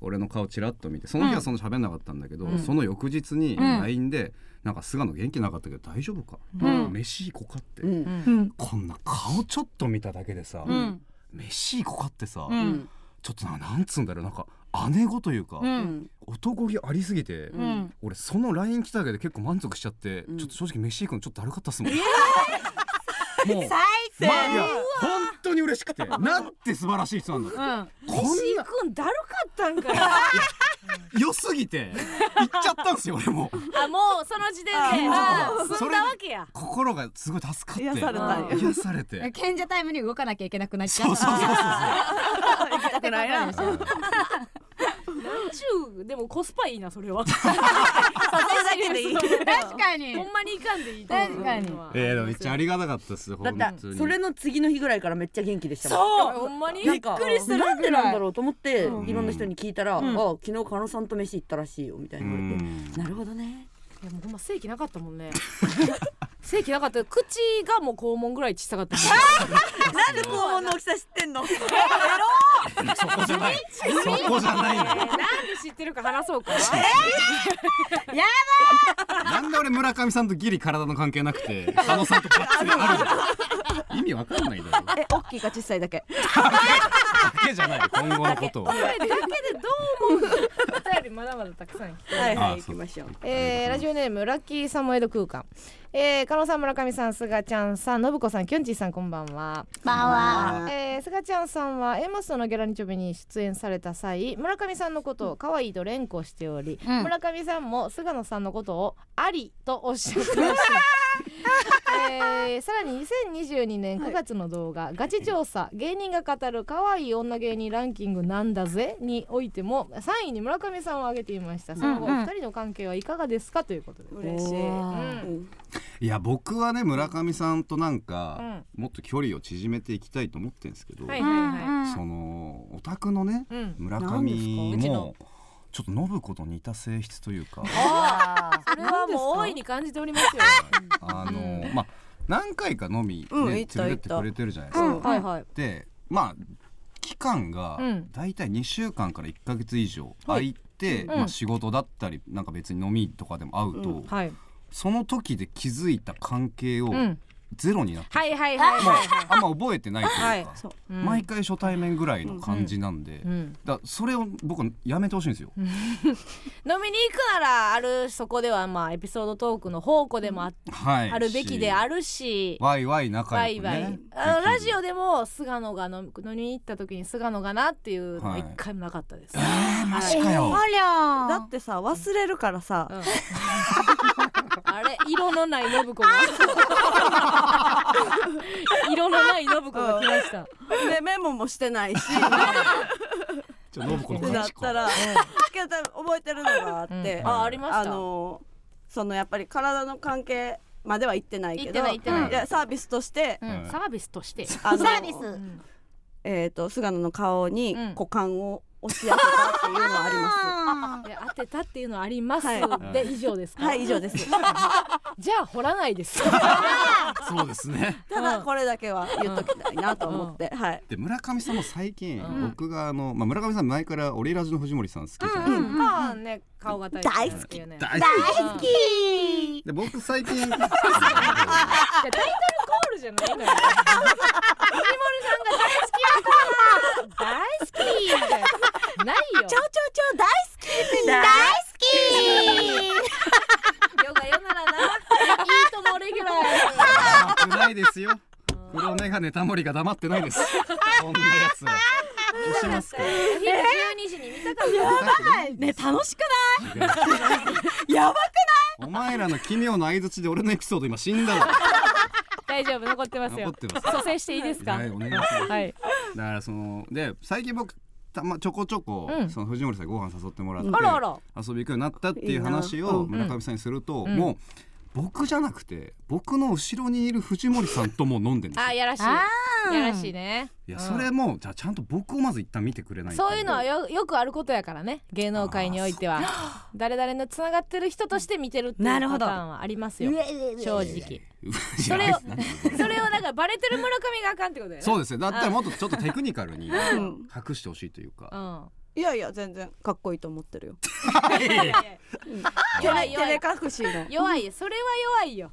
俺の顔ちらっと見てその日はそんな喋んなかったんだけど、ん。その翌日にん。LINE で「なんか菅野元気なかったけど大丈夫か、ん。飯行こうか」って、うん。うん。こんな顔ちょっと見ただけでさ、うん。飯行こうかってさ、うん。ちょっとななんつうんだろうなんか姉子というか、うん。男気ありすぎて、うん。俺その LINE 来ただけで結構満足しちゃって、ん。ちょっと正直飯行くのちょっとだるかったっすもん。もう最低まあいや本当に嬉しくてなんて素晴らしい人なんだ。うん。こん飯な行くんだるかったんかよ良すぎて行っちゃったんですよ俺も。あもうその時点で。あーあ済んだわけや。心がすごい助かって癒されたんや。癒されて。賢者タイムに動かなきゃいけなくなっちゃそううそうそうそう。行きたくないな。そうなんちゅうでもコスパいいなそれは。確かに。ほんまに行かんでいいと思う。確かに。えー、でもめっちゃありがたかったっすだ本ってそれの次の日ぐらいからめっちゃ元気でしたもん。そう。ほんまにびっくりするなんでなんだろうと思って、うんいろんな人に聞いたら、ん。あ昨日加納さんと飯行ったらしいよみたいに言われて、うん。なるほどねいやもうほんま正規なかったもんね。正規なかった。口がもう肛門ぐらい小さかった なんで肛門の大きさ知ってんの？そこじゃない。そこじゃないのなんで知ってるか話そうか。なんで俺村上さんとギリ体の関係なくて佐野さんとバッチリあるの？意味わかんないだろ。だえ大きいか小さいだけ。けじゃない今後のことを。だけでどう思う？お便りまだまだたくさん来てはいはい。行きましょう。えー、ラジオネームラッキーサモエド空間。えー、加納さん村上さんすがちゃんさん信子さんきょんちぃさんこんばんは。ばんは。えー、すがちゃんさんは A マストのギャラニチョベに出演された際村上さんのことを可愛いと連呼しており、うん。村上さんも菅野さんのことをありとおっしゃってました、えー、さらに2022年9月の動画、ガチ調査。芸人が語る可愛い女芸人ランキングなんだぜにおいても3位に村上さんを挙げていました。その後、うん。うん2人の関係はいかがですか？ということで。嬉しい。うん。いや僕はね村上さんとなんか、うん。もっと距離を縮めていきたいと思ってるんですけど、はいはいはい、そのオタクのねうん。村何です上もちょっと信子と似た性質というか。それはもう大いに感じておりますよ。あのまあ何回か飲み、ねうん連れてってくれてるじゃないですか。うんはいはい。でまあ期間がうん。だいたい2週間から1ヶ月以上空いて、うん。まあ、仕事だったりなんか別に飲みとかでも会うと、うん。はい。その時で気づいた関係をうんゼロになって、はいはいはいもうはいあんま覚えてないというか、はい。そう。うん。毎回初対面ぐらいの感じなんで、うん。だそれを僕はやめてほしいんですよ。飲みに行くならあるそこではまあエピソードトークの宝庫でもあ,、はい、あるべきであるし。ワイワイ仲ワイワ良くねイあの。ラジオででも菅野が飲み飲みに行った時に菅野がなっていうの一回もなかったです、えー、マジかよ、ありゃだってさ忘れるからさ。うん あれ色のない信子が。色のない信 子が来ました、でメモもしてないし。ちょ信子のってな勝ちかったらけど覚えてるのがあって、うん。あありました。あのそのやっぱり体の関係までは行ってないけど。行ってない行ってない。やサービスとして、うん。はい。サービスとして。あのサービス。うん。えー、と菅野の顔にうん。股間を押し当てたっていうのはあります。で当てたっていうのはあります、はい。で以上ですか？はい以上です。じゃあ掘らないです。そうですね。ただこれだけは言っときたいなと思って、はい。で村上さんも最近、うん。僕があの、まあ、村上さん前からオリラジの藤森さん好きじゃないですか、まあね顔が大好き大好き。っていうね。大好好きいき。で僕最近 やタイトルじゃないのよ。藤森さんが大好きやから。大好き。なないよ。ちょちょちょ大好き大好ヨガヨならな。いいともレギュラー危ないですよ。黒メガネタモリが黙ってないです。そんなやつは。どうしますか？お昼12時に見たかった。ね楽しくない？や。ばお前らの奇妙な相槌で俺のエピソード今死んだわ大丈夫？残ってますよ。残ってます。蘇生していいですか？はいお願いします。はい。だからそので最近僕たまちょこちょこ、うん。その藤森さんにご飯誘ってもらって、あらあら。遊び行くようになったっていう話を村上さんにすると、うん。もう僕じゃなくて僕の後ろにいる藤森さんとも飲んでるんですよ。あやらしい。あー。やらしいね。いやうん。それも、じゃあちゃんと僕をまず一旦見てくれないと。そういうのはよよくあることやからね。芸能界においては。誰々のつながってる人として見てるっていうパタなるほど。ーンはありますよ。正直。そそれをそれをなんかバレてる村上があかんってことだよね。そうですねだったらもっとちょっとテクニカルにん。隠してほしいというか、うんいやいや全然かっこいいと思ってるよ。弱い弱い。照れ隠しの。弱いよ。それは弱いよ。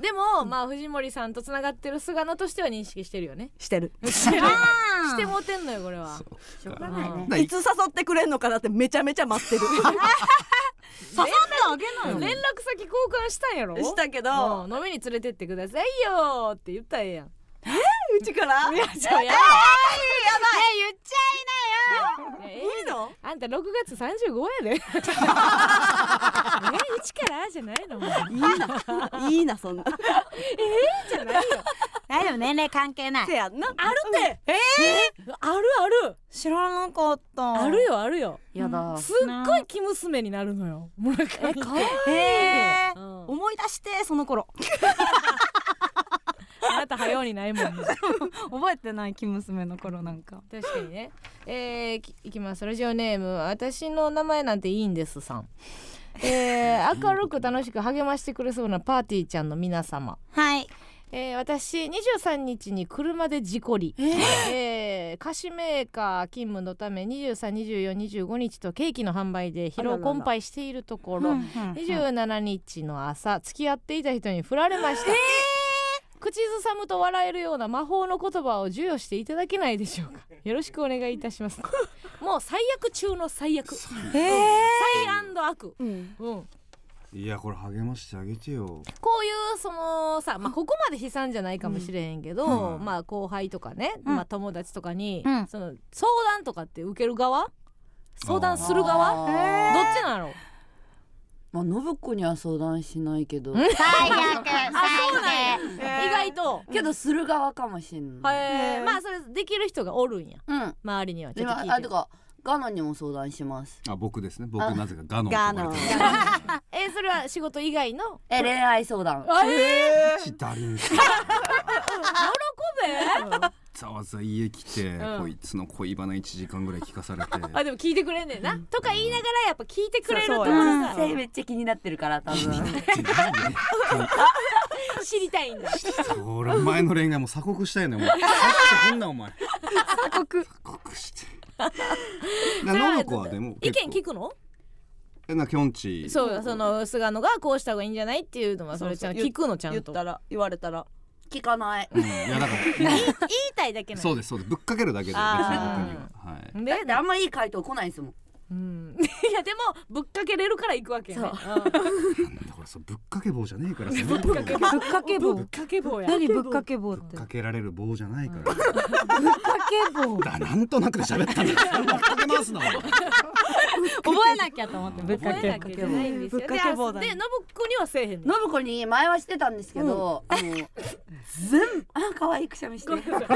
でもまあ藤森さんとつながってる菅野としては認識してるよね。してる。してる。あー。してもうてんのよこれは。しょうがないね。いつ誘ってくれんのかなってめちゃめちゃ待ってる。誘ってあげなよ連絡先交換したんやろ？したけど、うん飲みに連れてってくださいよって言ったらええやんうちから？いやじゃあやえ言っちばいいいいの？あんた6月35やで。えうちからじゃないの？いいな。いいなそんな。じゃないよ。ゃいないよ年齢関係ない。せやんな。あるって。えあるある。知らなかった。あるよあるよ。やだ。すっごい生娘になるのよ村上って。へえうん。思い出してその頃。あなた早うにないもんね。覚えてない生娘の頃なんか。確かにね。えー、きいきます。ラジオネーム私の名前なんていいんですさん。えー明るく楽しく励ましてくれそうなパーティーちゃんの皆様。はい。えー私23日に車で事故り、えー。菓子メーカー勤務のため232425日とケーキの販売で疲労困憊しているところ。27日の朝付き合っていた人に振られました、口ずさむと笑えるような魔法の言葉を授与していただけないでしょうか。よろしくお願いいたします。もう最悪中の最悪。最悪、うん。うん。いやこれ励ましてあげてよ。こういうそのさ、まあ、ここまで悲惨じゃないかもしれへんけど、うん。まあ後輩とかね、うん。まあ友達とかに、うん。その相談とかって受ける側？相談する側？どっちなの？まあ信子には相談しないけど。ん。最悪最悪。意外と、けどする側かもしんない。えー。まあそれできる人がおるんや。うん。周りにはちょっと聞いて。るあとかガノにも相談します。あ僕ですね。僕なぜかガノンガノ えーそれは仕事以外の？え恋愛相談。あえれてダリン喜べわざわざ家来て、うん。こいつの恋バナ1時間ぐらい聞かされて。あでも聞いてくれんねんな、とか言いながらやっぱ聞いてくれると性めっちゃ気になってるから多分。知りたいんだ。それお前の恋愛も鎖国したいねお前。さっきこんなお前。鎖国。鎖国して。な信子はでも意見聞くの？えなきょんち。そうその菅野がこうした方がいいんじゃないっていうのはそれちゃんと聞くのちゃんと。言ったら言われたら聞かない。うん、いやだから 言いたいだけなの。そうですそうです。ぶっかけるだけで別に僕には。はい。でだってあんまいい回答来ないですもんうん、いやでもぶっかけれるから行くわけよね。そう。なんだこれそうぶっかけ棒じゃねえからさぶっぶっかけぶっかけ棒ぶっかけ棒や。何ぶっかけ棒って？かけられる棒じゃないから、ぶっかけ棒だなんとなくで喋ったんだよ。ぶっかけ回すな覚えなきゃと思ってぶっかけ。覚えなきゃじゃないんですよ。ぶっかけ棒だでで信子にはせえへんねん信子に前はしてたんですけど、あの全部あ可愛いくしゃみして。ど っちだの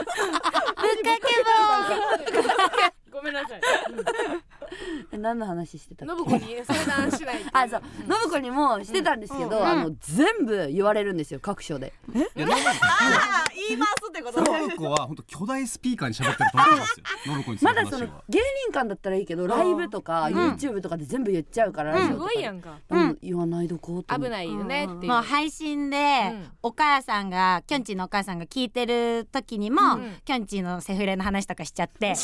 ぶっかけ棒。ごめんなさい。え 何の話してたっけ？信子に相談しないあそう。信子にもしてたんですけど、あの全部言われるんですよ各所で。いや信あ言いますってことね子は本当巨大スピーカーに喋ってると思うんですよ信子にまだその芸人間だったらいいけどライブとか YouTube とかで全部言っちゃうから、ラジすごいやんかうん言わないどこ危ないよねっていうもう配信で、うんお母さんがきょんちぃのお母さんが聞いてる時にも、うんきょんちぃのセフレの話とかしちゃって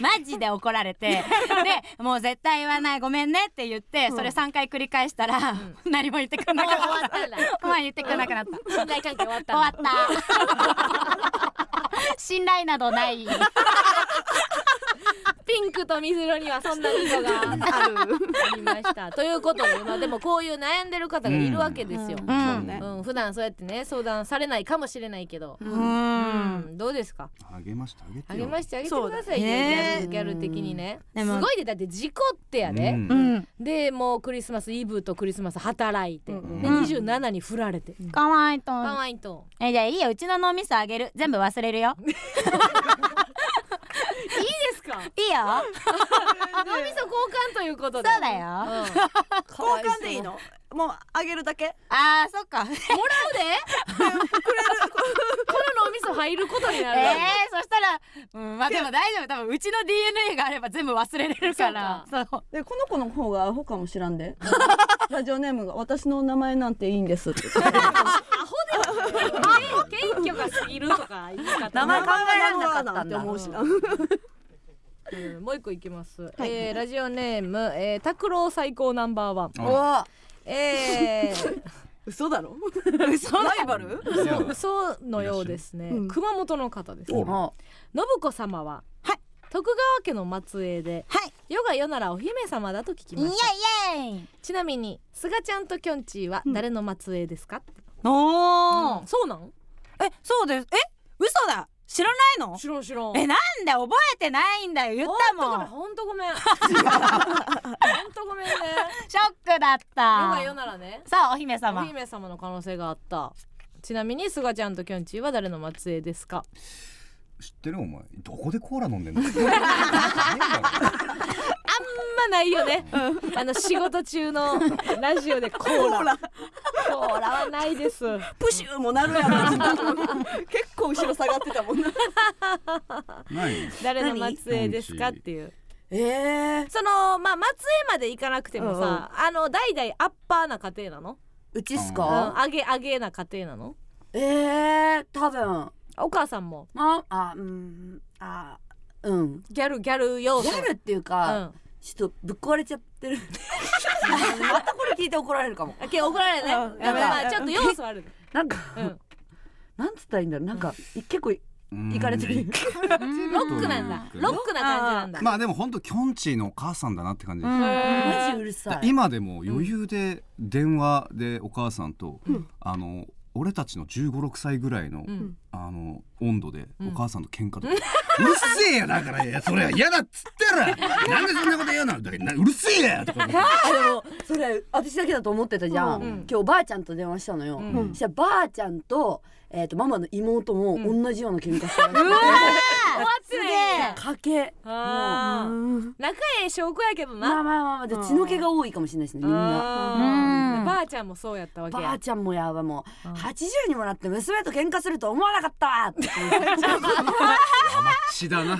ママジで怒られて でもう絶対言わないごめんねって言って、それ3回繰り返したら、何も言ってくれなかった。もう終わったんだ。まあ言ってくれなくなった。信頼関係終わった終わった信頼などないピンクと水色にはそんな溝がある。ありました。ということでまあでもこういう悩んでる方がいるわけですよ、うん。うん。そうね。普段そうやってね相談されないかもしれないけど、ううん。ん、どうですか？励ましてあげましてあげてください。よ、そうだね。ギャルギャル的にね。ですもごいでだって事故ってやで、うん。うん。でもうクリスマスイブとクリスマス働いて、うん。で27に振られて、かわいいとかわいいとえじゃあいいよ。うちの脳みそあげる。全部忘れるよ いいよ。脳みそ交換ということで。そうだよ。うん。交換でいいの？もうあげるだけ？あーそっか。もらうで。この脳みそ入ることになる、えー、そしたら、うん、まあでも大丈夫。多分うちの DNA があれば全部忘れれるから。そうでこの子の方がアホかもしらんで。ラジオネームが私の名前なんていいんですって。謙虚が過ぎるとか言い方。名前考えられなかったんだ。って思うんもう一個いきます、えーラジオネーム、えー、拓郎最高ナンバーワン。あえー、嘘だろ？嘘ライバル？いやそうのようですね、うん。熊本の方ですおあ信子様は、徳川家の末裔で、はい。世が世ならお姫様だと聞きイエイました。イエイちなみに菅ちゃんときょんちぃは誰の末裔ですか、おうん。そうなん？えそうです。え？嘘だ知らないの？知らん知らん。えなんで覚えてないんだよ。言ったもん。ほんとごめんほんとごめん。ね。ショックだっ世たが世ならね。そうお姫お様姫様の可能性があった。ちなみに菅ちゃんときょんちぃは誰の末裔ですか？知ってるお前。どこでコーラ飲んでんの？あまないよね。あの仕事中のラジオで コーラ。コーラ。はないです。プシューもなるやろ結構後ろ下がってたもんな。誰の末裔ですかっていう。ええそのまあ松江まで行かなくてもさ、あの代々アッパーな家庭なの、うちっすうん、か上げ上げな家庭なの？ええ多分。お母さんも。まああうん。あうん。ギャルギャル要素。ギャルっていうか、ちょっとぶっ壊れちゃってる。またこれ聞いて怒られるかも。うん、け怒られるね、うん。やめまあちょっと要素ある、なんか、うん、なんつったらいいんだろう。なんか、結構行いかれてる。ロックなんだ。ロックな感じなんだ、まあでも本当きょんちぃのお母さんだなって感じ。です、マジうるさい。今でも余裕で電話でお母さんと、あの俺たちの1 5 6歳ぐらいの、ん。あの温度でお母さんと喧嘩とか、うるせえよだからいやそれは嫌だっつったら。なんでそんなこと言うの？だうるせえよとか。あでもそれ私だけだと思ってたじゃん、うん。今日ばあちゃんと電話したのよ、ん。そしたらばあちゃんと,、えー、とママの妹も同じような喧嘩したらしくて、終 わってねかけ。あー。仲ええ証拠やけどな、まあまあまあまあで血の気が多いかもしれないですねみんな。ばあちゃんもそうやったわけや。ばあちゃんもやばもううん。80にもなって娘と喧嘩すると思わなかったわ。って血だな。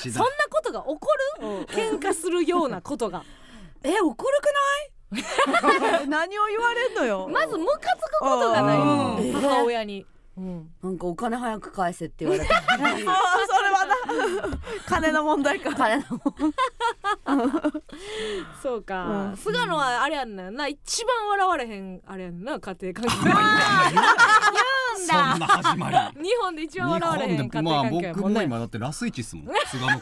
血だ。そんなことが起こる？喧嘩するようなことが。え怒る 何を言われんのよ。まずムカつくことがない。うん。母親に、うん、くなんかお金早く返せって言われて。あーそれはな。金の問題か。金のそうか、うん。菅野はあれやんな。な一番笑われへんあれやんな家庭環境。そんな始まり。日本で一番笑われへん家庭まあ環境やもんね、僕も今だってラスイチっすもん。菅野君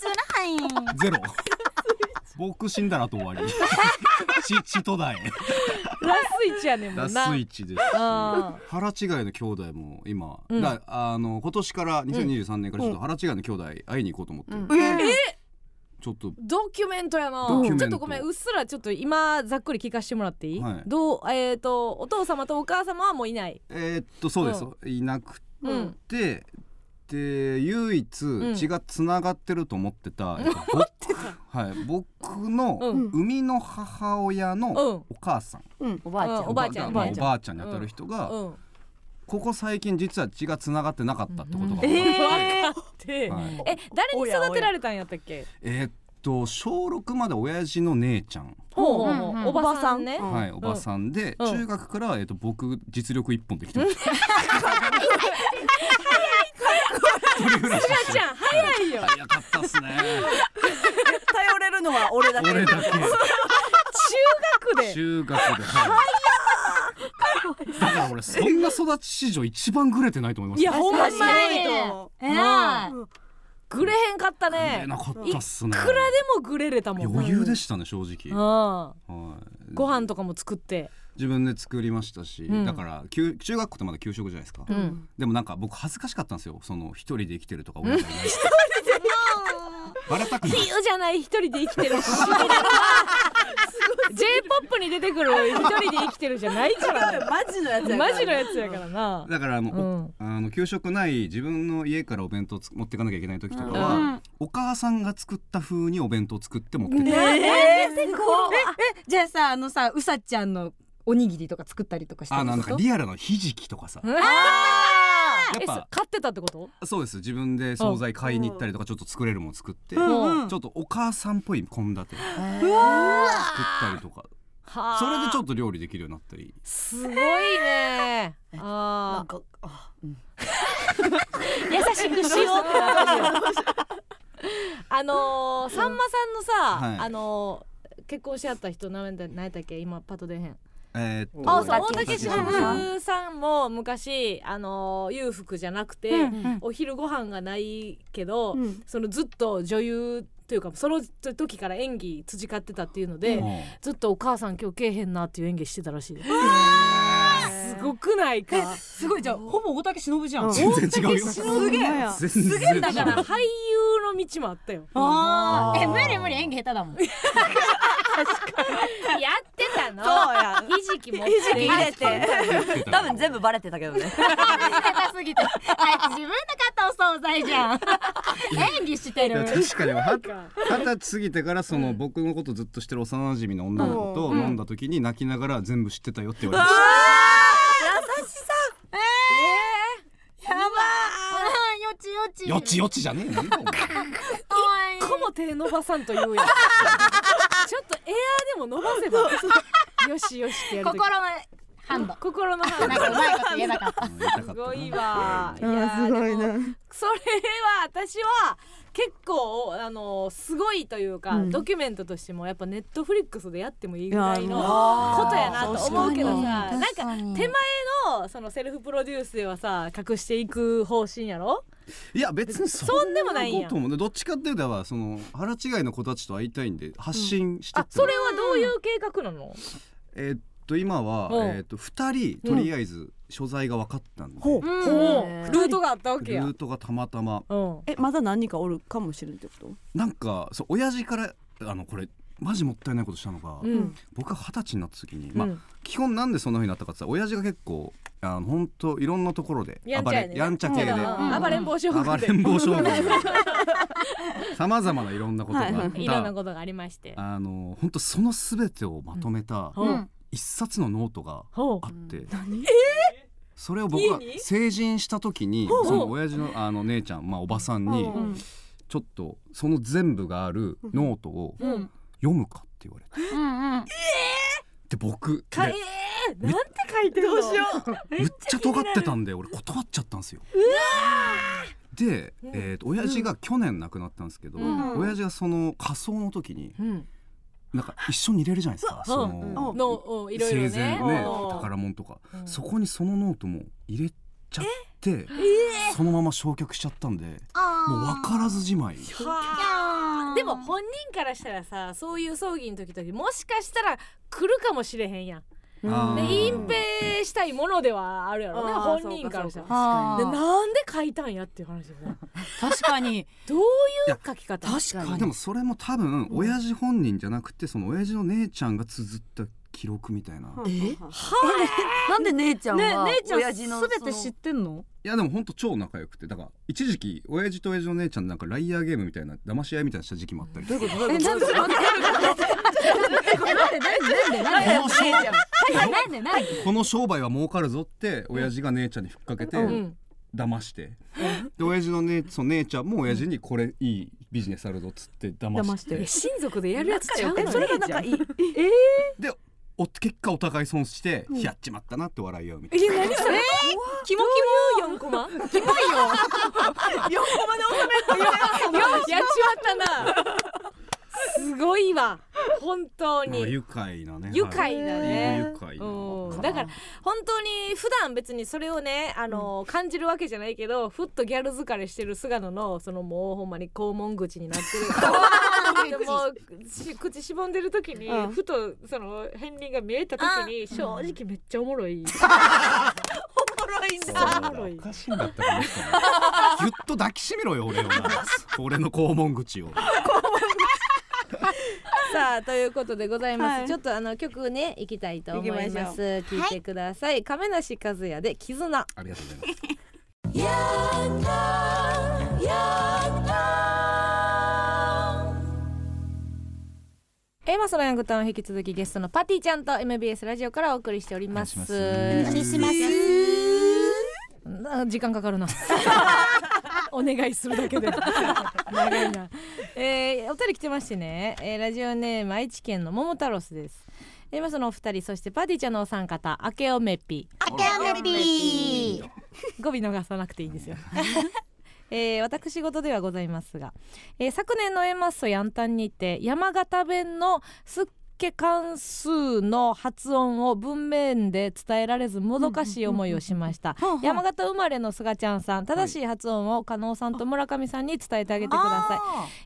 辛いゼロ僕死んだらと終わり。血血とだえラスイチやねんもラんな。スイチです。しあ腹違いの兄弟も今、うん。だあの今年から2023年からちょっと腹違いの兄弟会いに行こうと思って、ちょっと。ドキュメントやな。ドキュメント。ちょっとごめんうっすらちょっと今ざっくり聞かせてもらっていい、はい。どうえっ、とお父様とお母様はもういない？えーっとそうです、いなくうん。てで唯一ん。血がつながってると思ってた、えっと僕 はい、僕のうん。生みの母親のうん。お母さん、おばあちゃん、うんおばあちゃん。まあおばあちゃん。おばあちゃんにあたる人が、うん。ここ最近実は血がつながってなかったってことが分かって、分かって、はい。え誰に育てられたんやったっけ？えーっと小6まで親父の姉ちゃん、おばさんね、はい、おばさんで、うん。中学からは、えーっと僕実力一本できてました。一人暮らししてちゃん早いよ早かったっすね。頼れるのは俺だけ俺だけ。中学で中学で。はいだから俺そんな育ち史上一番グレてないと思います。いやほんまにすごいと思うグレへんかったグレねなかったっすね。いくらでもグレれたもん余裕でしたね正直。あはい。ご飯とかも作って自分で作りましたし、うん。だから給中学校ってまだ給食じゃないですか。うん。でもなんか僕恥ずかしかったんですよ。その一人で生きてるとか親がいない。バレたくない。じゃない一人で生きてる。J-POP に出てくる。一人で生きてるじゃないから。ねマジのやつやから。マジのやつやからな。だからあの、おうん。あの給食ない自分の家からお弁当つ持っていかなきゃいけない時とかは、うん。お母さんが作った風にお弁当作って持ってて、え。じゃあさあのさうさちゃんのおにぎりとか作ったりとかしてあるなんかリアルのひじきとかさ、うん。やっぱ買ってたってこと？そうです。自分で惣菜買いに行ったりとかちょっと作れるもの作って、うんちょっとお母さんっぽい献立作ったりとか。はあ。それでちょっと料理できるようになったり。すごいね。なあんかあうん。ー 優しくしよう。あのーさんまさんのさ、はい。あのー結婚し合った人何やったっけ？今パッと出へんえーっとあそう大大竹竹しのぶさんも昔あのー裕福じゃなくて、お昼ご飯がないけど、ん。そのずっと女優というかその時から演技培ってたっていうので、うん。ずっとお母さん今日けえへんなっていう演技してたらしい。ですすごくないか？すごいじゃあほぼ大竹しのぶじゃん、うん。全然違うよ。すげえ。全然違うだから俳優の道もあったよ。あー。え無理無理演技下手だもん。やってたの？そうや。ひじ機持って。ひじき入れて。多分全部バレてたけどね。下手すぎて。あいつ自分で買ったお惣菜じゃん。演技してる。確かに。は二十歳過ぎてからその僕のことずっと知ってる幼馴染の女の子と飲んだ時に泣きながら全部知ってたよって言われまやばーよち。よちよちじゃねえ 一個も手伸ばさんと言うやん。ちょっとエアーでも伸ばせば。よしよしってやる心のハンド。心のハンなんかうまいこと言えなかった。すごいわ。いやすごいな。それは私は結構あのすごいというか、うん。ドキュメントとしてもやっぱネットフリックスでやってもいいぐらいのことやなと思うけどさ確なんか手前のそのセルフプロデュースではさ隠していく方針やろ？いや別にそそんでもないことどっちかっていうとはその腹違いの子たちと会いたいんで発信してってあそれはどういう計画なの、えーっと今はうん。えーっと二人とりあえず所在が分かったんでほう。ルートがあったわけや。ルートがたまたま。うん。えまだ何人かおるかもしれんってこと？なんかそう親父からあのこれマジもったいないことしたのが、うん。僕が二十歳になった時に、まあうん基本なんでそんな風になったかって親父が結構あの本当いろんなところで暴やんちゃやね。れやんちゃ系で、うん。うん。暴れん坊将軍で。暴れん坊将軍さまざまないろんなことがあった、いろんなことがありまして。あの本当そのすべてをまとめたほう一冊のノートがあって、何？それを僕が家に？成人した時にその親父のあの姉ちゃん、まあ、おばさんにうんちょっとその全部があるノートをうん。読むかって言われて。うんうん。で僕かでえー、なんて書いてるの？どうしよむっちゃ尖ってたんで俺断っちゃったんですよ。で、えー、と親父が去年亡くなったんですけど、うん。親父がその火葬の時にうんなんか一緒に入れるじゃないですか、そう。ん。ののうんいろいろね。生前ねうん。宝物とか、うん。そこにそのノートも入れちゃって、そのまま焼却しちゃったんでもう分からずじまい。はあでも本人からしたらさそういう葬儀の時々もしかしたら来るかもしれへんやんで隠蔽したいものではあるやろね本人からしたら。なんで書いたんやっていう話よね。確かに。どういう書き方確かに？でもそれも多分親父本人じゃなくてその親父の姉ちゃんが綴った記録みたいな、いえ？なんで姉ちゃんはね姉ちゃん親父のすべて知ってんの？やでもほんと超仲良くて。だから一時期親父と親父の姉ちゃんでなんかライアーゲームみたいな騙し合いみたいなした時期もあったり。どういうこと？どういうこと？どういう この商売。は儲かるぞって親父が姉ちゃんにふっかけてうん。騙して、で親父の姉その姉ちゃんも親父にこれいいビジネスあるぞっつって騙して。騙して。え親族でやるやつちゃうの？えそれがなんかいいでお結果お互い損して、やっちまったなって笑い合うみたいな。え何それ？キモキモ4コマ？4コマ。で収めるやっちまったな。すごいわ。本当まあに愉快なね。愉快だね。はい。愉快な。うん。だから本当に普段別にそれをねあの、感じるわけじゃないけどふっとギャル疲れしてる菅野のそのもうほんまに肛門口になってる でもし口しぼんでる時に、うん。ふとその片鱗が見えた時に正直めっちゃおもろい、おもろいんだ。おもろいおかしいんだったらぎゅっと抱きしめろよ俺を 俺の肛門口を。さあということでございます、はい。ちょっとあの曲ねいきたいと思います。行きましょ聞いてください、亀梨和也で絆。ありがとうございます エマソのヤングタウン引き続きゲストのパティちゃんと MBS ラジオからお送りしております。お願いしします。な時間かかるな。お願いするだけで。長いな、えー、お二人来てましてね、えー、ラジオネーム愛知県の桃太郎スです。えー、そのお二人そしてパティちゃんのお三方明けおめぴ。あけおめぴ。ー語尾逃さなくていいんですよ えー、私事ではございますが、えー昨年の A マッソヤンタンにて山形弁のすっけ関数の発音を文面で伝えられずもどかしい思いをしました。山形生まれのすがちゃんさん正しい発音を加納さんと村上さんに伝えてあげてくださ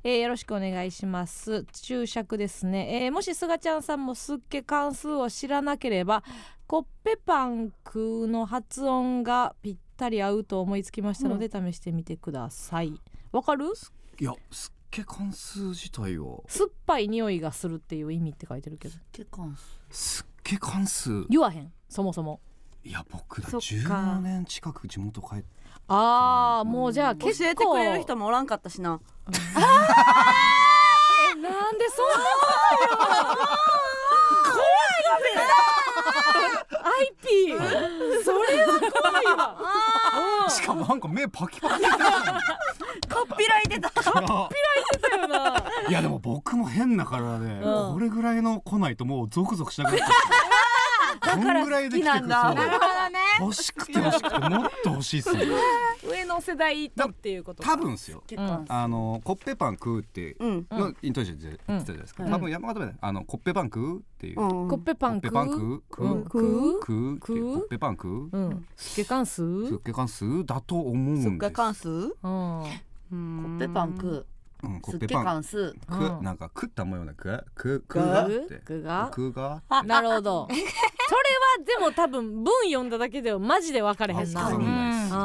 い。えーよろしくお願いします。注釈ですね、えーもしすがちゃんさんもすっけ関数を知らなければコッペパンクの発音がぴったり合うと思いつきましたので、試してみてください。わかる？いやすっけ関数自体は酸っぱい匂いがするっていう意味って書いてるけど。すっけ関数。言わへん？そもそも。いや僕だそっか。17年近く地元帰って。ああもうじゃあ教結構。えてくれる人もおらんかったしな。えなんでそんなことよ 怖い IP それは怖いわ。しかもなんか目パキパキしてたこっぴらいてただよな。いやでも僕も変な体で、うん。これぐらいの来ないともうゾクゾクしなくなっちゃって こんぐらいで来てくそうなるほどね欲しくて欲しくてもっと欲しいっすね。上の世代とっていうことか。多分っすよ。うんあのコッペパン食うってうん。のイントネーションで言ってたじゃないですか、うん。多分山形で。あのコッペパン食うっていう、うん。コッペパンコッペ食う？パン食う？食う、うん食う？食うコッペパン食う、うん。スケ関数うす？っげ関数だと思うんです。すっか関数ん。ココッペパン食うん、コうすっげッペパン関数く、うん。なんか食った模様なくくくが？が？って。くが？くが？なるほど。それはでも多分文読んだだけではマジで分かれへんな。わかんないっすね。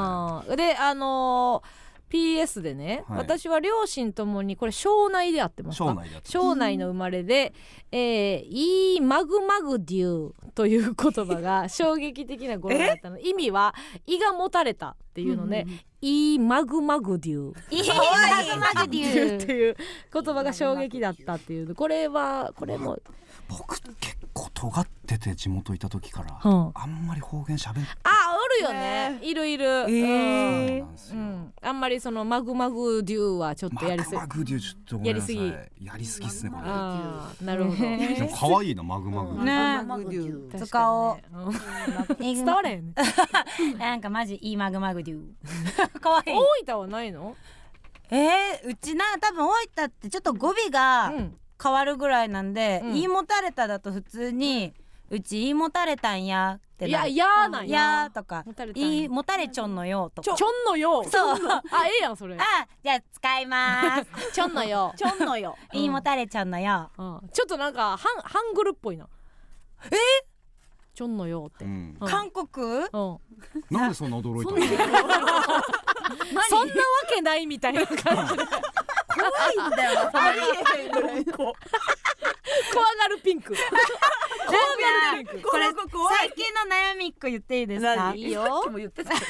うん。であのー PS でね、はい。私は両親ともにこれ庄内であってますか？庄内の生まれで「えー、イーマグマグデュー」という言葉が衝撃的な語呂だったの。意味は「胃がもたれた」っていうので「イーマグマグデュー」いい。マグマグデュっていう言葉が衝撃だったってい。うこれはこれも、僕結構尖ってて地元いた時から、うん。あんまり方言しゃべっあおるよね。いるいる、えー。そうなんですよ、うん、あんまりそのマグマグデューはちょっとやりすぎ。マグマグデュちょっとごめんなさい。やりやりすぎっすねこれ。なるほど。でも可愛いなマグマグ、うんねマグデュー。確かにね使おううん伝われへんね。なんかマジいいマグマグデュー。かわい。い大分はないの？えー、うちな多分大分ってちょっと語尾がうん変わるぐらいなんで、うん。言いもたれただと普通にうち言いもたれたんやっていやいやなんや。ーとかもたれたんや。いいもたれちょんのよとか。ちょんのよ。そう。あええやんそれ。あじゃあ使います。ちょんのよ。ちょんのよ。いいもたれちょんのよ。うん。ちょっとなんかハンハングルっぽいな。え？ちょんのよって。うん。うん。韓国？うん。なんでそんな驚いたの？そんなわけないみたいな感じでいいんだよありえへんぐらいの怖がるピンク。怖がるピンク。これ最近の悩み一個言っていいですか？何？いいよ。も言ってた。別の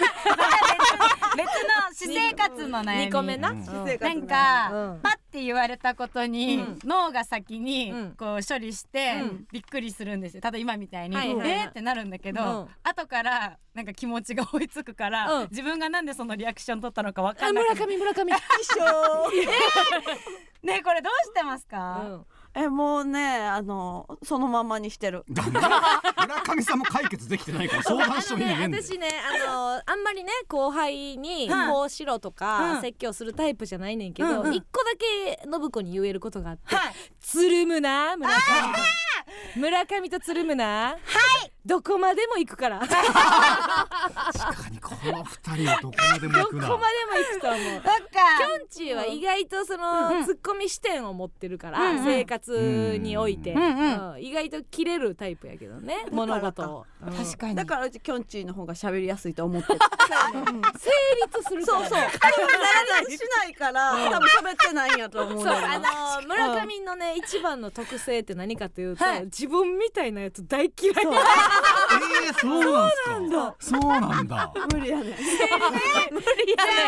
私生活の悩み。二個目な？うん。なんか、うん。パッて言われたことに、うん。脳が先にうん。こう処理して、うん。びっくりするんですよ。ただ今みたいに、えー？ってなるんだけど、うん。後からなんか気持ちが追いつくから、うん。自分がなんでそのリアクション取ったのかわかあんなくて村上村上一緒。ねえこれどうしてますか、うんえもうねあのそのままにしてる。村上さんも解決できてないから相談しとる意味ね私ねあのあんまりね後輩にうん。こうしろとか、うん説教するタイプじゃないねんけど一、個だけ信子に言えることがあってはい「つるむな村上と」村上とつるむなはい。どこまでも行くから。どこ確かにこの二人はどこまでも行くな。までも行くと思う。そっか。きょんちぃは意外とその、うん。うんツッコミ視点を持ってるから、うんうん。生活において、うんうん。うん意外と切れるタイプやけどね物事を、うん。確かに。だからうちきょんちぃの方が喋りやすいと思ってる 成立するそうそう。会話ならないしないから多分喋ってないんやと思うそうあのー村上のね一番の特性って何かというと、はい自分みたいなやつ大嫌い。そう。えー、そうなんすか？そうなんだ。無理やねん。無理や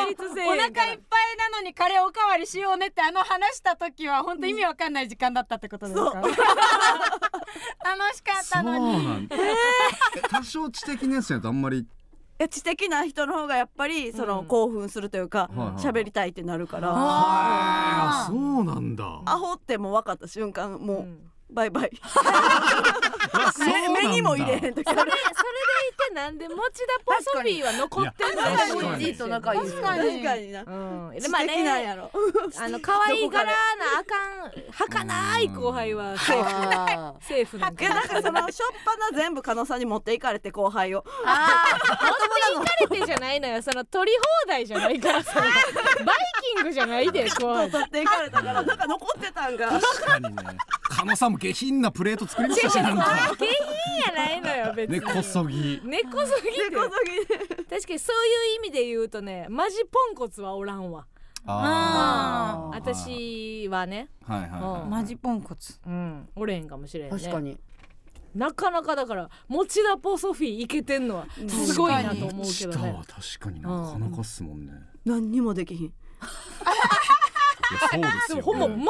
成立せえお腹いっぱいなのにカレーおかわりしようねってあの話した時は本当意味わかんない時間だったってことですか、楽しかったのに。なんだ。え多少知的なやつやとあんまり。知的な人の方がやっぱりその、うん。興奮するというかはいはい喋、りたいってなるから。はあそうなんだ。アホってもう分かった瞬間もう、うんバイバイ。目にも入れへん時それそれでいてなんで持田ポソフィーは残ってんのいや確かにじいと仲いい確かに確かにな。うん、知まあ的なんねやろあの可愛がらなあかん儚い後輩はセーフあーセーフなんかな。んかそのしょっぱな全部加納さんに持っていかれて後輩をあー。持っていかれてじゃないのよその取り放題じゃないから。そ のバイキングじゃないで取っていかれたからなんか残ってたんが確かにね。加納さんも下品なプレート作りましたしなんか。下品やないのよ別に。根こそぎ。根こそぎ根こそぎで。確かにそういう意味で言うとねマジポンコツはおらんわ。あー。私はね。はいはいマジポンコツ。うん。おれへんかもしれんね。確かに。なかなかだから持田ポソフィーいけてんのはすごいなと思うけどね。下は確かになかなかっすもんね、何にもできひん。そうですよ、ね、でもほんまマジ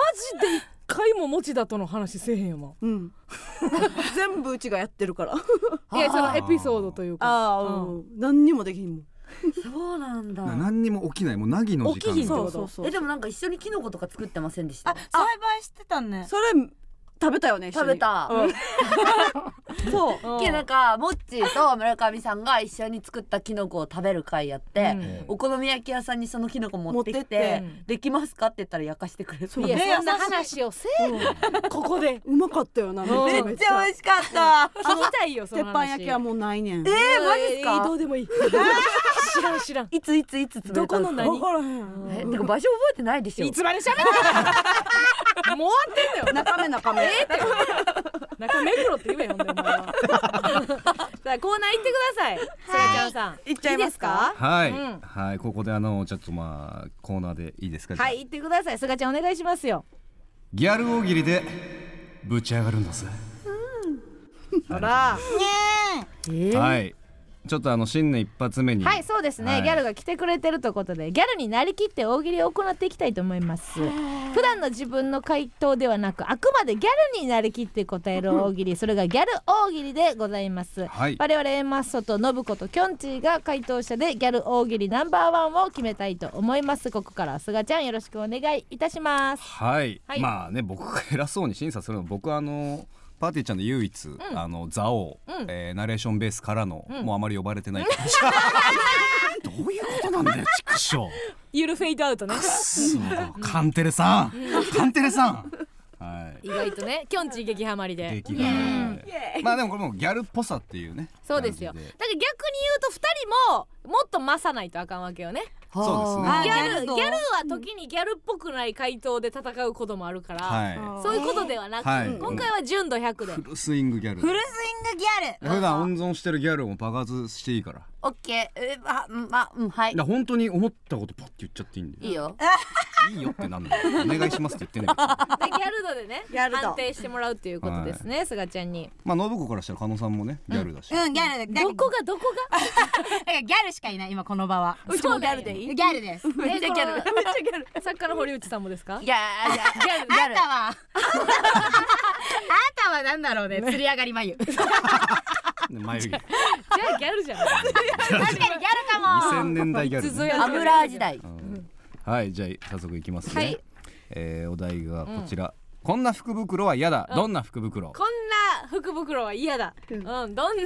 で一回も持田との話せえへんよな。うん。全部うちがやってるから。いやそのエピソードというか。ああ、うん。うん、何にもできひんもん。そうなんだ。な何にも起きない。もうナギの時間。起きひんってこと？そうそうそう。えでもなんか一緒にキノコとか作ってませんでした？あ栽培してたね。それ食べたよね食べた。うん。そう。うん。けなんかモッチーと村上さんが一緒に作ったキノコを食べる会やって、お好み焼き屋さんにそのキノコ持ってきて持ってって。できますかって言ったら焼かしてくれそう。いやねそんな話。をせえ。ここで。うまかったよなうんめめっちゃ。美味しかった聞きたいよその話。鉄板焼きはもうないねん。えー、マジっすか？どうでもいい。知らん知らん。いついついつどこの何？えてか場所覚えてないでしょ。いつまで喋って もう終わってんのよ。中目中目中目黒って言えよほんでお前はさあコーナー行ってください。すがちゃんさん。いっちゃいますか？はい、うん。はい。ここであのちょっとまあコーナーでいいですか？はい行ってください。すがちゃんお願いしますよ。ギャル大喜利でぶち上がるんだぜ、ほら。はいちょっとあの新年一発目に。はいそうですね、はい。ギャルが来てくれてるということでギャルになりきって大喜利を行っていきたいと思います。普段の自分の回答ではなくあくまでギャルになりきって答える大喜利。それがギャル大喜利でございます、はい。我々 A マッソと信子ときょんちぃが回答者でギャル大喜利ナンバーワンを決めたいと思います。ここからはすがちゃんよろしくお願いいたします。はい、はい。まあね僕が偉そうに審査するの僕はあのパーティーちゃんで唯一、あの座王、うん。えーナレーションベースからの、うん。もうあまり呼ばれてない、どういうことなんだよ畜生。ゆるフェイドアウトね。カンテレさん。カンテレさん。はい。意外とねきょんちぃ激ハマりで。激がまあでもこれもうギャルっぽさっていうねそうですよだ感じから逆に言うと二人ももっと増さないとあかんわけよねそうですね。あギャルギャルは時にギャルっぽくない回答で戦うこともあるから、はそういうことではなく、はい。今回は純度100でいフルスイングギャル。フルスイングギャル。普段温存してるギャルを爆発していいから。オッケー。えあうんまうんはい。ら本当に思ったことパッて言っちゃっていいんでいいよ いいよってなんだよお願いしますって言ってんだけどでギャル度でねギャル度判定してもらうっていうことですね、すがちゃんに。まあ信子からしたら加納さんもねギャルだし、うんギャルだ。ど。こがどこが？だからギャルしかいない今この場は。うちもギャルでいい？ギャルです。めっちゃギャル。めっちゃギャル。作家の堀内さんもですか？いやいやギャルギャル。あんたは。あんたはなんだろうね。釣り上がり眉。確か眉毛。じゃあギャルじゃんにギャルかも。2000年代ギャル、ね。油時代。うんはいじゃあ早速いきますね、はい。えーお題がこちら、こんな福袋は嫌だ、どんな福袋？こんな福袋は嫌だ。うん、どんな福袋？こ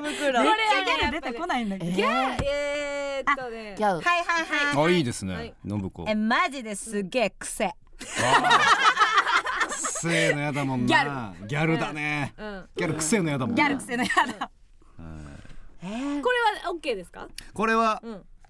れ めっちゃギはねャル出てこないんだけど。ギャル？えー、っとね。ギャル。はいはいはいあいいですね、はい。信子。えマジですげえ癖。くせえのやだもんな。ギャル。だね、うん。ギャルくせえのやだもんな。ギャル癖のやだ。これは OK ですか？これは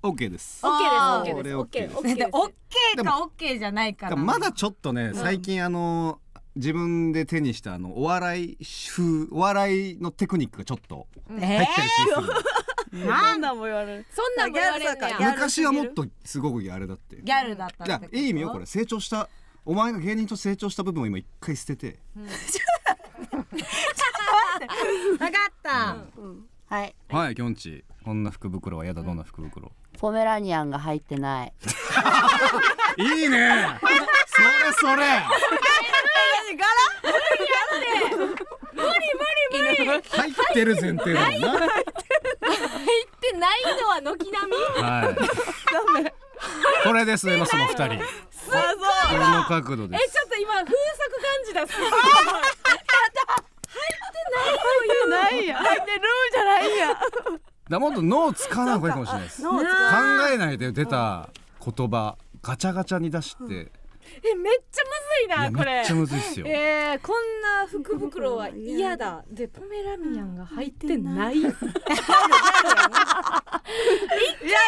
うん OK です、OK です。これ OK で OK す OK でです。オッケーかオッケーじゃないかな。まだちょっとね最近あの自分で手にしたあのお笑い風お笑いのテクニックがちょっと入えってる気する、なんだも言われる。そんなんも言われんねや。ギャルさか。ギャル昔はもっとすごくあれだって。ギャルだったいやってこと？いい意味よこれ。成長したお前が芸人と成長した部分を今一回捨てて。分かった。はい。はいきょんち。こんな福袋は嫌だ。どんな福袋？ポメラニアンが入ってない。いいね。それそれ。入ってる前提だもんな。言ってないのは軒並み。はい。これですねその二人。この角度でえすちょっと今風俗感じだ。すないや。入ってるじゃないやだもっと脳使わない方がいいかもしれないです。考えないで出た言葉ガチャガチャに出してえめっちゃむずいなこれ。めっちゃむずいっすよ。えー、こんな福袋は嫌だ。でポメラニアンが入ってない。い。やい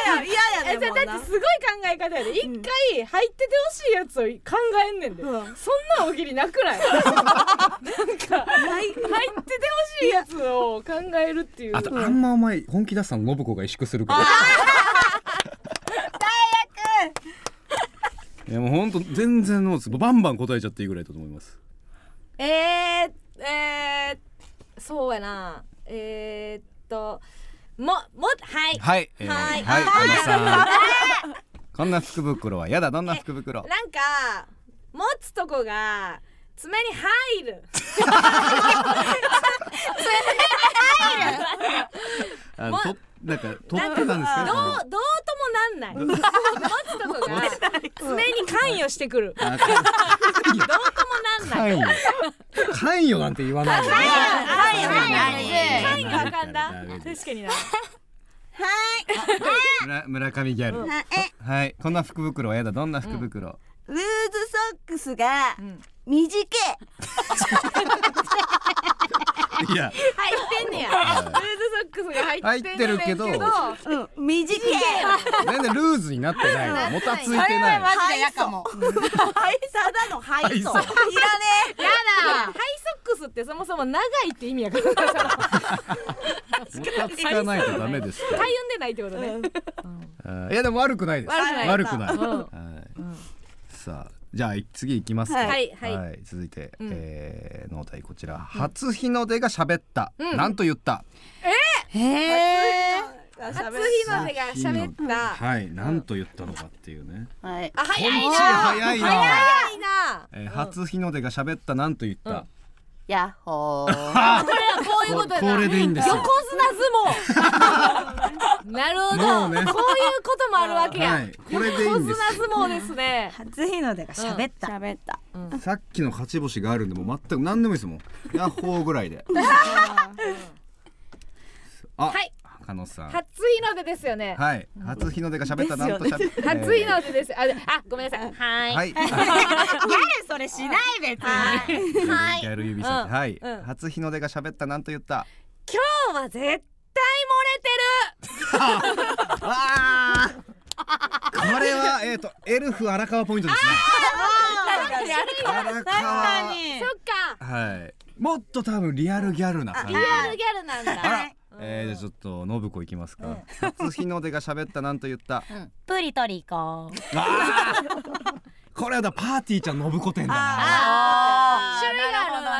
やい。ややえじゃあでもな。だってすごい考え方やで。一回入っててほしいやつを考えんねんで、うん。そんな大喜利なくない？なんか入っててほしいやつを考えるっていう。あとあんまお前本気出したの信子が萎縮するからいやもうほんと全然ノーツバンバン答えちゃっていいぐらいだと思います。えー、えー、そうやな。えー、っとももはい。はい、えー、はい。はい、小野さん。こんな福袋は。やだ、どんな福袋？なんか持つとこが 爪に入る。あの、と、なんか、取ってたんですか？どうどうともなんない。持つとこが爪に関与してくる。あ どうともなんない。関与。関与なんて言わない。関与。関関与。あかんだ確かにな村村上ギャル。はい、こんな福袋はやだ、どんな福袋。ルーズソックスが短いいや、入ってんねや。ルーズソックスが入ってんねん入ってるけど。うん短い。全然ルーズになってないの。もたついてない。マジで嫌かも。ハイサだのハイソいらねハイソハイソックスってそもそも長いって意味やから。かもたつかないとダメですって。ゆん。でないってことねいやでも悪くないです。悪くない悪くない。うん。はい。さあ、じゃあ次行きますか。はい。はい。続いて、うん。えー、のお題こちら、初日の出が喋った、うん。なんと言った。へえ初日の出が喋った。はい、なんと言ったのかっていうね。はい。あ早いな。早いな。早いな。えー初日の出が喋った。なんと言った。ヤッホー。あこれはこういうことやな。これでいいんですよ。横綱相撲。なるほど、ね。こういうこともあるわけや、はい、これでいい横綱んです。相撲ですね。初日の出が喋った。喋った。さっきの勝ち星があるんでもう全く何でもいいですもん。ヤッホーぐらいで。あ、はい加納さん。初日の出ですよね、はい、初日の出が喋ったなんと喋った。初日の出ですああごめんなさいはいはい。それしない別にはいギャル指先、うんはい、うん初日の出が喋ったなんと言った。今日は絶対漏れてるあ これはえっ、とエルフ荒川ポイントですね。荒川。そっかはい。もっと多分リアルギャルな感じ。リアルギャルなんだ。えー、じゃあちょっと信子いきますか。初日の出が喋ったなんと言った。プリトリ行こう。あー！これはだパーティーちゃん信子店だな。あー。種類がある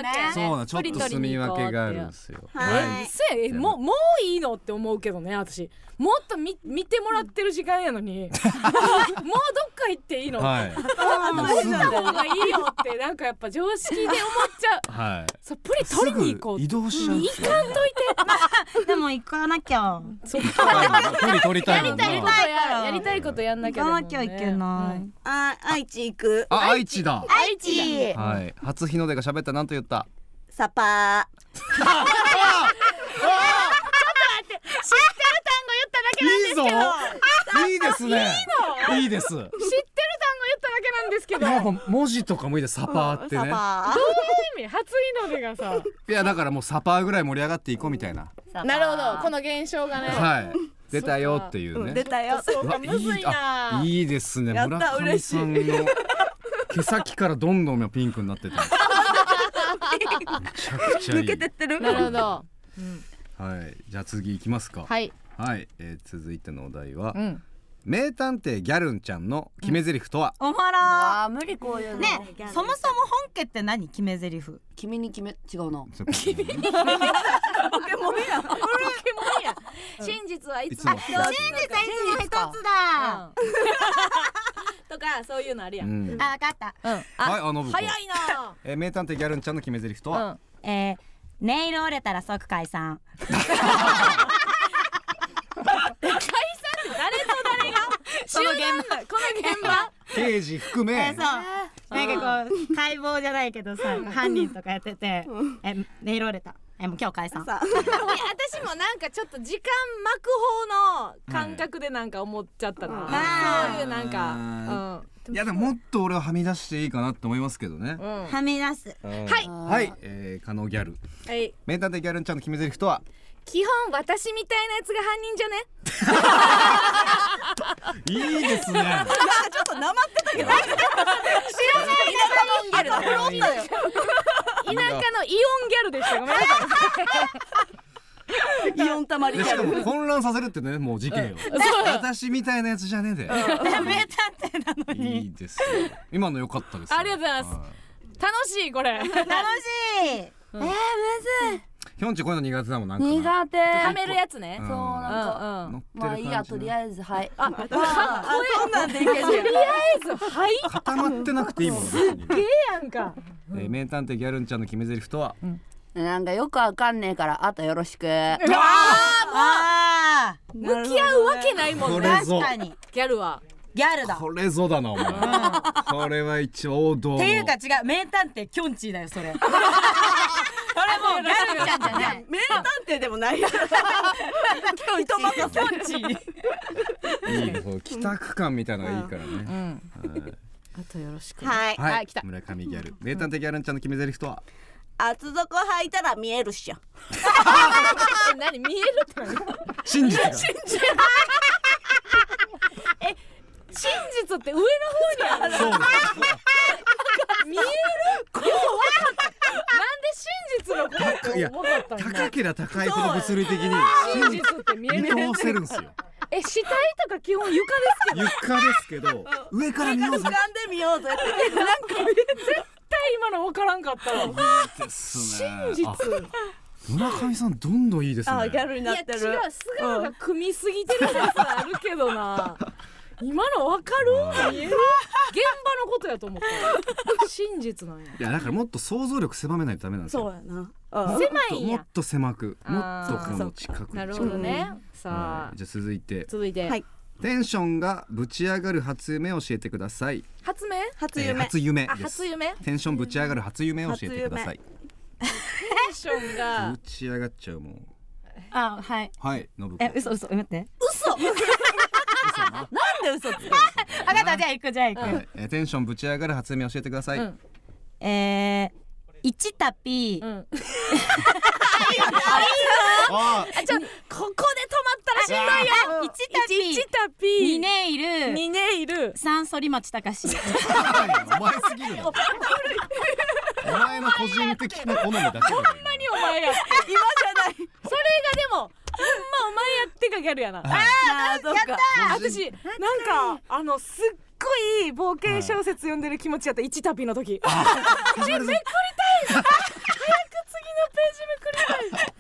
わけそうなちょっと住み分けがあるんですよ。はい。せやも。うもういいのって思うけどね私。もっと見見てもらってる時間やのに。もうどっか行っていいの、はい。もう行った方がいいよってなんかやっぱ常識で思っちゃう。はい。そうプリ取りに行こう。移動しちゃう行かんといて。でも行かなきゃ。そっはい取り取りたいもんな。やりたいことややりたいことやんなきゃ行かなきゃいけない。うんあ愛知行く。あ愛知だ。愛知。はい。初日の出が喋ったなんと言った。サパいいぞ。いいですね。いいです。知ってる単語言っただけなんですけど文字とかもいいです。サパーってーサね。パ意味？初日の出がさいやだからもうサパーぐらい盛り上がっていこうみたいな。なるほどこの現象がねはい。出たよっていうね。ー出たよそうかむずいなあいいですね。村上さんの毛先からどんどんピンクになってた。めちゃくちゃいい。抜けてってる？なるほどはい。じゃあ次行きますか。はいはい。えー続いてのお題はうん名探偵ギャルンちゃんの決め台詞とは？おはら無理こういうの。ねそもそも本家って何決め台詞？君に決め違うな。そう君ポケモンや真実はいつも真実はいつも一つだ。うん。とかそういうのあるやうん。ん。あわかった。うん。はい、あの。早いな。えー名探偵ギャルンちゃんの決め台詞とは？うん。えー、ネイル折れたら即解散 集団だこの現場。刑事含め。そう。なんかこう解剖じゃないけどさ犯人とかやっててえネイル折れた。えもう今日解散。さ いや私もなんかちょっと時間巻く方の感覚でなんか思っちゃったな、うん。そういうなんかいやでももっと俺ははみ出していいかなって思いますけどね。うん、うん、はみ出す。はい。はい、えー、加納ギャル。はい。名探偵ギャルンちゃんの決め台詞とは？基本私みたいなやつが犯人じゃね？いいですね。ちょっとなまってたけど。田舎のイオンギャルでしたごめんなさい。イオンたまりでしかギャルも混乱させるってねもう事件よ。私みたいなやつじゃねえで。名探偵なのいいですよ。今の良かったですよ。ありがとうございます。は楽しいこれ。楽しい。えーむずいきょんちこういうの苦手だもんなんかな。苦手。はめるやつね。そうなんか。うんうん。まあいいやとりあえずはい。あかっこえそんなんでいけるとりあえずはい。固まってなくていいもん別にええやんか。えー名探偵ギャルンちゃんの決め台詞とは？なんかよくわかんねえからあとよろしく。あ向き合うわけないもんね。確かに。ギャルは。ギャルだ。っこれぞだなお前。これは一応王道の。ていうか違う。名探偵キョンチーだよそれ もうギャルちゃんじゃない。名探偵でもない。人任せキョンチ。ーいいねこう帰宅感みたいなのがいいからね、あとよろしく。はい。はい、はい来た。村上ギャル。名探偵ギャルンちゃんの決め台詞とは？厚底履いたら見えるっしょ。え 何見えるって何？真実が真実って上の方にある。そう見えるこう分かったなんで真実のこといや高ければ高いほど物理的に真真実実って見える見通せるんですよえ死体とか基本床ですけど。床ですけど上から見ようぜ。掴んでみようぜなんか絶対今の分からんかったわ。ですね。真実。あ村上さんどんどんいいですね。あギャルにいや違う。なってる素顔が組みすぎてる説あるけどな今の分かる？見える現場のことやと思った。真実なんや。いやだからもっと想像力狭めないとダメなんですよ。そうやな。うん。狭いもっと狭くもっとこの近く。なるほどね。さあ。はいじゃあ続いて。続いて、はい。テンションがぶち上がる初夢を教えてください。初夢？初夢。えー初夢初夢？テンションぶち上がる初夢を教えてください。テンションが。ぶち上がっちゃうもん。あはい。はい信子え嘘嘘待って なんで嘘つくあ かったじゃあ行くじゃあ行く、はい。えーテンションぶち上がる初夢教えてください、うん。えー、1タピー、うん。ああちょここで止まったらしんどいよ。1タピ1タピー2ーネイル2ネイル3反町隆史ーお前すぎるな。お前の個人的な好みだけだよ何お前や。今じゃない。それがでもまお前やってかギャルやな。あーそっか。私なんかあのすっごい冒険小説読んでる気持ちやった1タピーの時。始まるぞ早く次のページめくりたい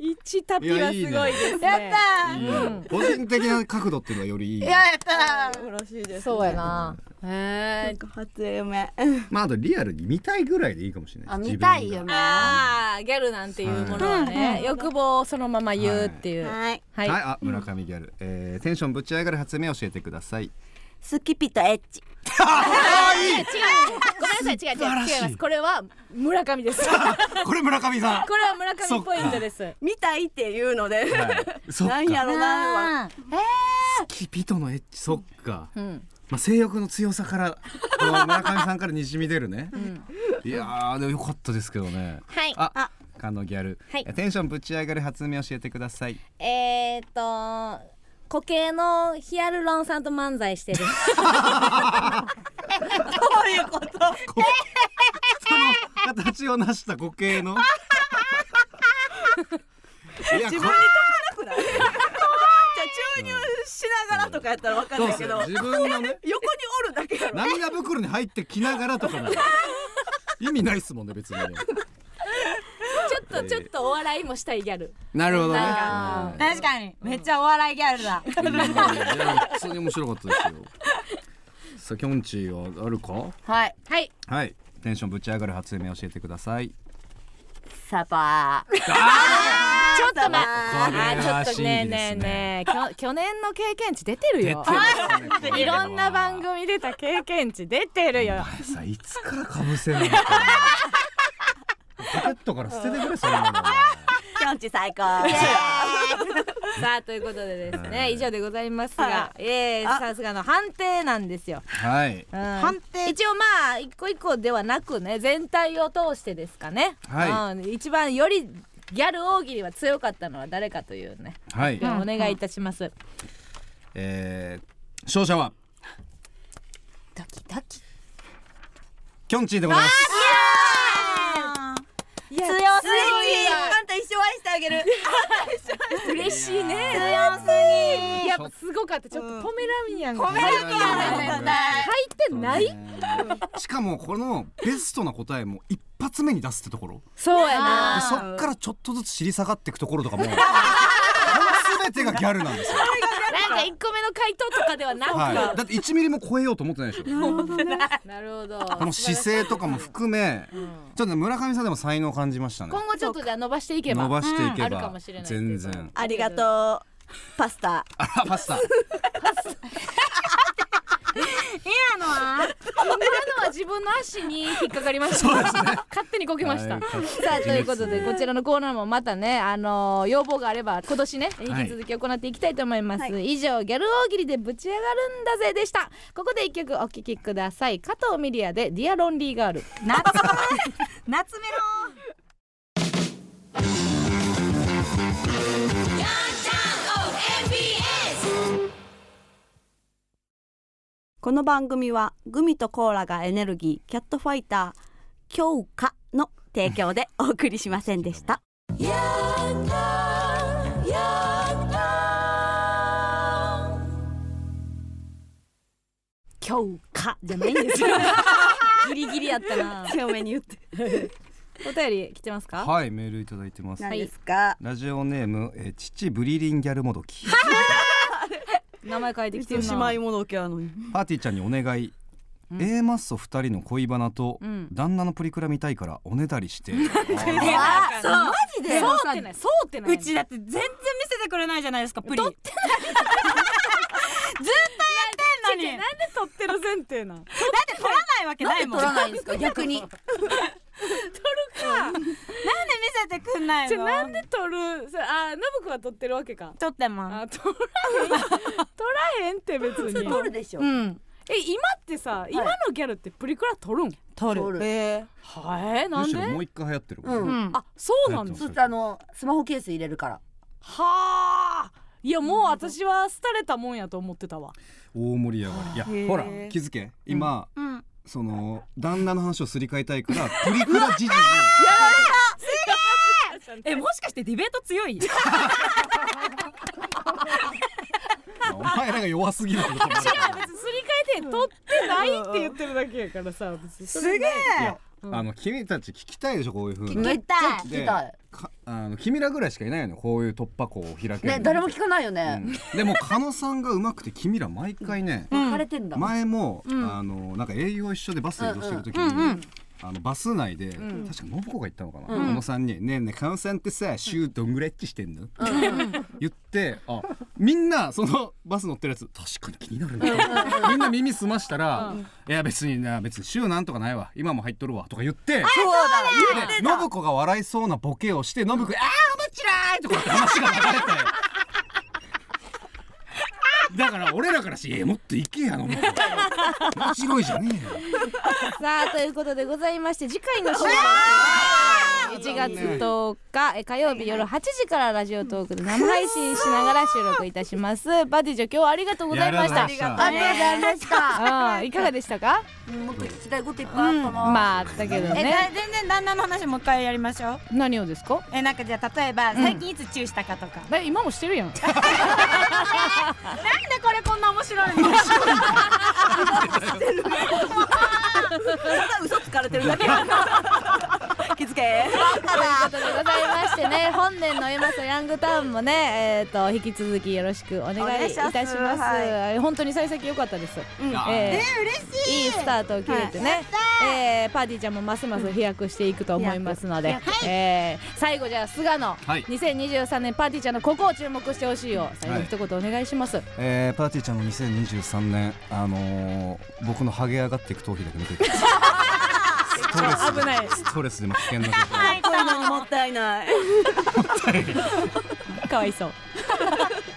1タピーはすごいですね。やったいいよ個人的な角度っていうのがよりいいーやった素晴らしいですね。そうやな。へえなんか初夢。まああとリアルに見たいぐらいでいいかもしれない。あ見たいよが。ねあーギャルなんていうものはね欲望をそのまま言うっていう。はい。はい。はい、あ村上ギャル、えー、テンションぶち上がる初夢教えてください。スキピとエッチ ごめんなさい違う違う違います。これは村上です。こ これ村上さん。れは村上ポイントです。見たいっていうので。はい、そっなんやかろなはキピトのエッチそっか、うん。まあ性欲の強さからこの村上さんからにじみ出るね、いやーでもよかったですけどね。はい。ああ。カノギャル、はい。えテンションぶち上がる初夢教えてください。えーっと固形のヒアルロン酸と漫才してる。どういうこと？その形を成した固形の？いや自分に解かなくない？じゃあ注入しながらとかやったらわかんそうないけど。自分のね。横におるだけやろ。涙袋に入ってきながらとかなら意味ないっすもんね別にね ちょっとちょっとお笑いもしたいギャル。なるほど。ねなんか。確かに。めっちゃお笑いギャルだ。普通に面白かったですよ。さあきょんちぃはあるか？はい。はい。はい。テンションぶち上がる初夢教えてください。サバー。ちょっと待これはあーちょっとねねえねねえきょ 去年の経験値出てるよ。いろんな番組出た経験値出てるよ。いつからかぶせんのかポケットから捨ててくれそんなの。キョンチ最高。さあということでですはい。ね以上でございますがはえーさすがの判定なんですよ。はい。判定。一応まあ一個一個ではなくね全体を通してですかね、はい。うん。一番よりギャル大喜利は強かったのは誰かというねはい。お願いいたします、えー勝者はドキドキ。きょんちぃでございます強すぎ。あんた一生愛してあげる。嬉しいね。強すぎ。やっぱすごかった。ちょっとポメラミアンがポメラミアンだ入ってんない？しかもこのベストな答えも一発目に出すってところ。そうやな。でそっからちょっとずつ尻下がっていくところとかも この全てがギャルなんですよ、なんか一個目の回答とかではなく、はい、だって1ミリも超えようと思ってないでしょ。なるほど。この姿勢とかも含めちょっとね村上さんでも才能を感じましたね。今後ちょっとじゃあ伸ばしていけば。伸ばしていけあるかばもしれない全然。ありがとう。パスタ。あらパスタ 今のは今のは自分の足に引っかかりました、勝手にこけました、はいさあということでこちらのコーナーもまたねあのー要望があれば今年ね引き続き行っていきたいと思います、以上ギャル大喜利でぶち上がるんだぜでした。ここで一曲お聴きください。加藤ミリアでディアロンリーガール夏夏メロこの番組はグミとコーラがエネルギーキャットファイター強化の提供でお送りしませんでした。強化じゃないんですよ。ギリギリやったな。強めに言って。お便り来てますか？はいメールいただいてます。何ですか、ラジオネーム、えー、父ブリリンギャルもどき 名前書いてきてる姉な妹ものけやのに。パーティーちゃんにお願い、A マッソ2人の恋バナと、うん。旦那のプリクラ見たいからおねだりして。あそう。マジで？そうってない。そうってない。うちだって全然見せてくれないじゃないですかプリずっ に。なんで撮ってる前提なん？だって取らないわけないもん。取らないんですか？逆に。なんで見せてくんないの？じゃあなんで撮る？あノブくんは撮ってるわけか。撮ってまあ撮らへん。撮らへんって別に。取るでしょ。すうん。え今ってさ今のギャルってプリクラ撮るん？撮る。取る。えはいなんで？むしろもう一回流行ってる、うんうん。あそうなんですそしてあのスマホケース入れるから。はあいやもう私は廃れたもんやと思ってたわ。大盛り上がり。いやほら気づけ今、うん。その旦那の話をすり替えたいからプリクラじじじえもしかしてディベート強い？お前らが弱すぎるってこと違う別にすり替えて撮ってないって言ってるだけやからさすげえいやあの君たち聞きたいでしょこういうふうに。聞きたい。かあの君らぐらいしかいないよね。こういう突破口を開けるね誰も聞かないよね。うん。でも加野さんが上手くて君ら毎回ね、聞かれてん。だ前も、ん。あのなんか営業一緒でバスで移動してる時に、うんうんうんあのバス内で、ん。確か信子が言ったのかな、うん。加野さんに「ねえねえ加野さんってさ週どんぐらいエッチしてんの?」うん言ってあみんなそのバス乗ってるやつ確かに気になるなみんな耳澄ましたら「いや別にな別に週なんとかないわ。今も入っとるわ」とか言って。そうだ。で信子が笑いそうなボケをして信子が「あー面白い!」とかって話が流れてだから俺らからし「えもっといけや信子面白いじゃねえよ」さあということでございまして次回の収録は1月10日え火曜日夜8時からラジオトークで生配信しながら収録いたします。バディジョ今日はありがとうございました。いやありがとうございました。うんいかがでしたか？うんもっと聞きたいこといっぱいあったな。まあだけどえねだ全然旦那の話もう一回やりましょう。何をですか？えなんかじゃあ例えば最近いつチューしたかとか、え今もしてるやん でこれこんな面白いの？ただ嘘つかれてるだけ。気づけ。ということでございましてね本年のエマソヤングタウンもねえっ、と引き続きよろしくお願いいたします。お願い。しますは本当に幸先良かったです、うん。えーい。いスタートを切れてね、えーパーティーちゃんもますます飛躍していくと思いますので、えー最後じゃあ菅野、はい。2023年パーティーちゃんのここを注目してほしいよ最後一言お願いします、えー、パーティーちゃんの2023年あのー、僕のハゲ上がっていく頭皮だけ見ててストレス危ない。ストレスでも危険なことこういうのにもったいない。かわいそう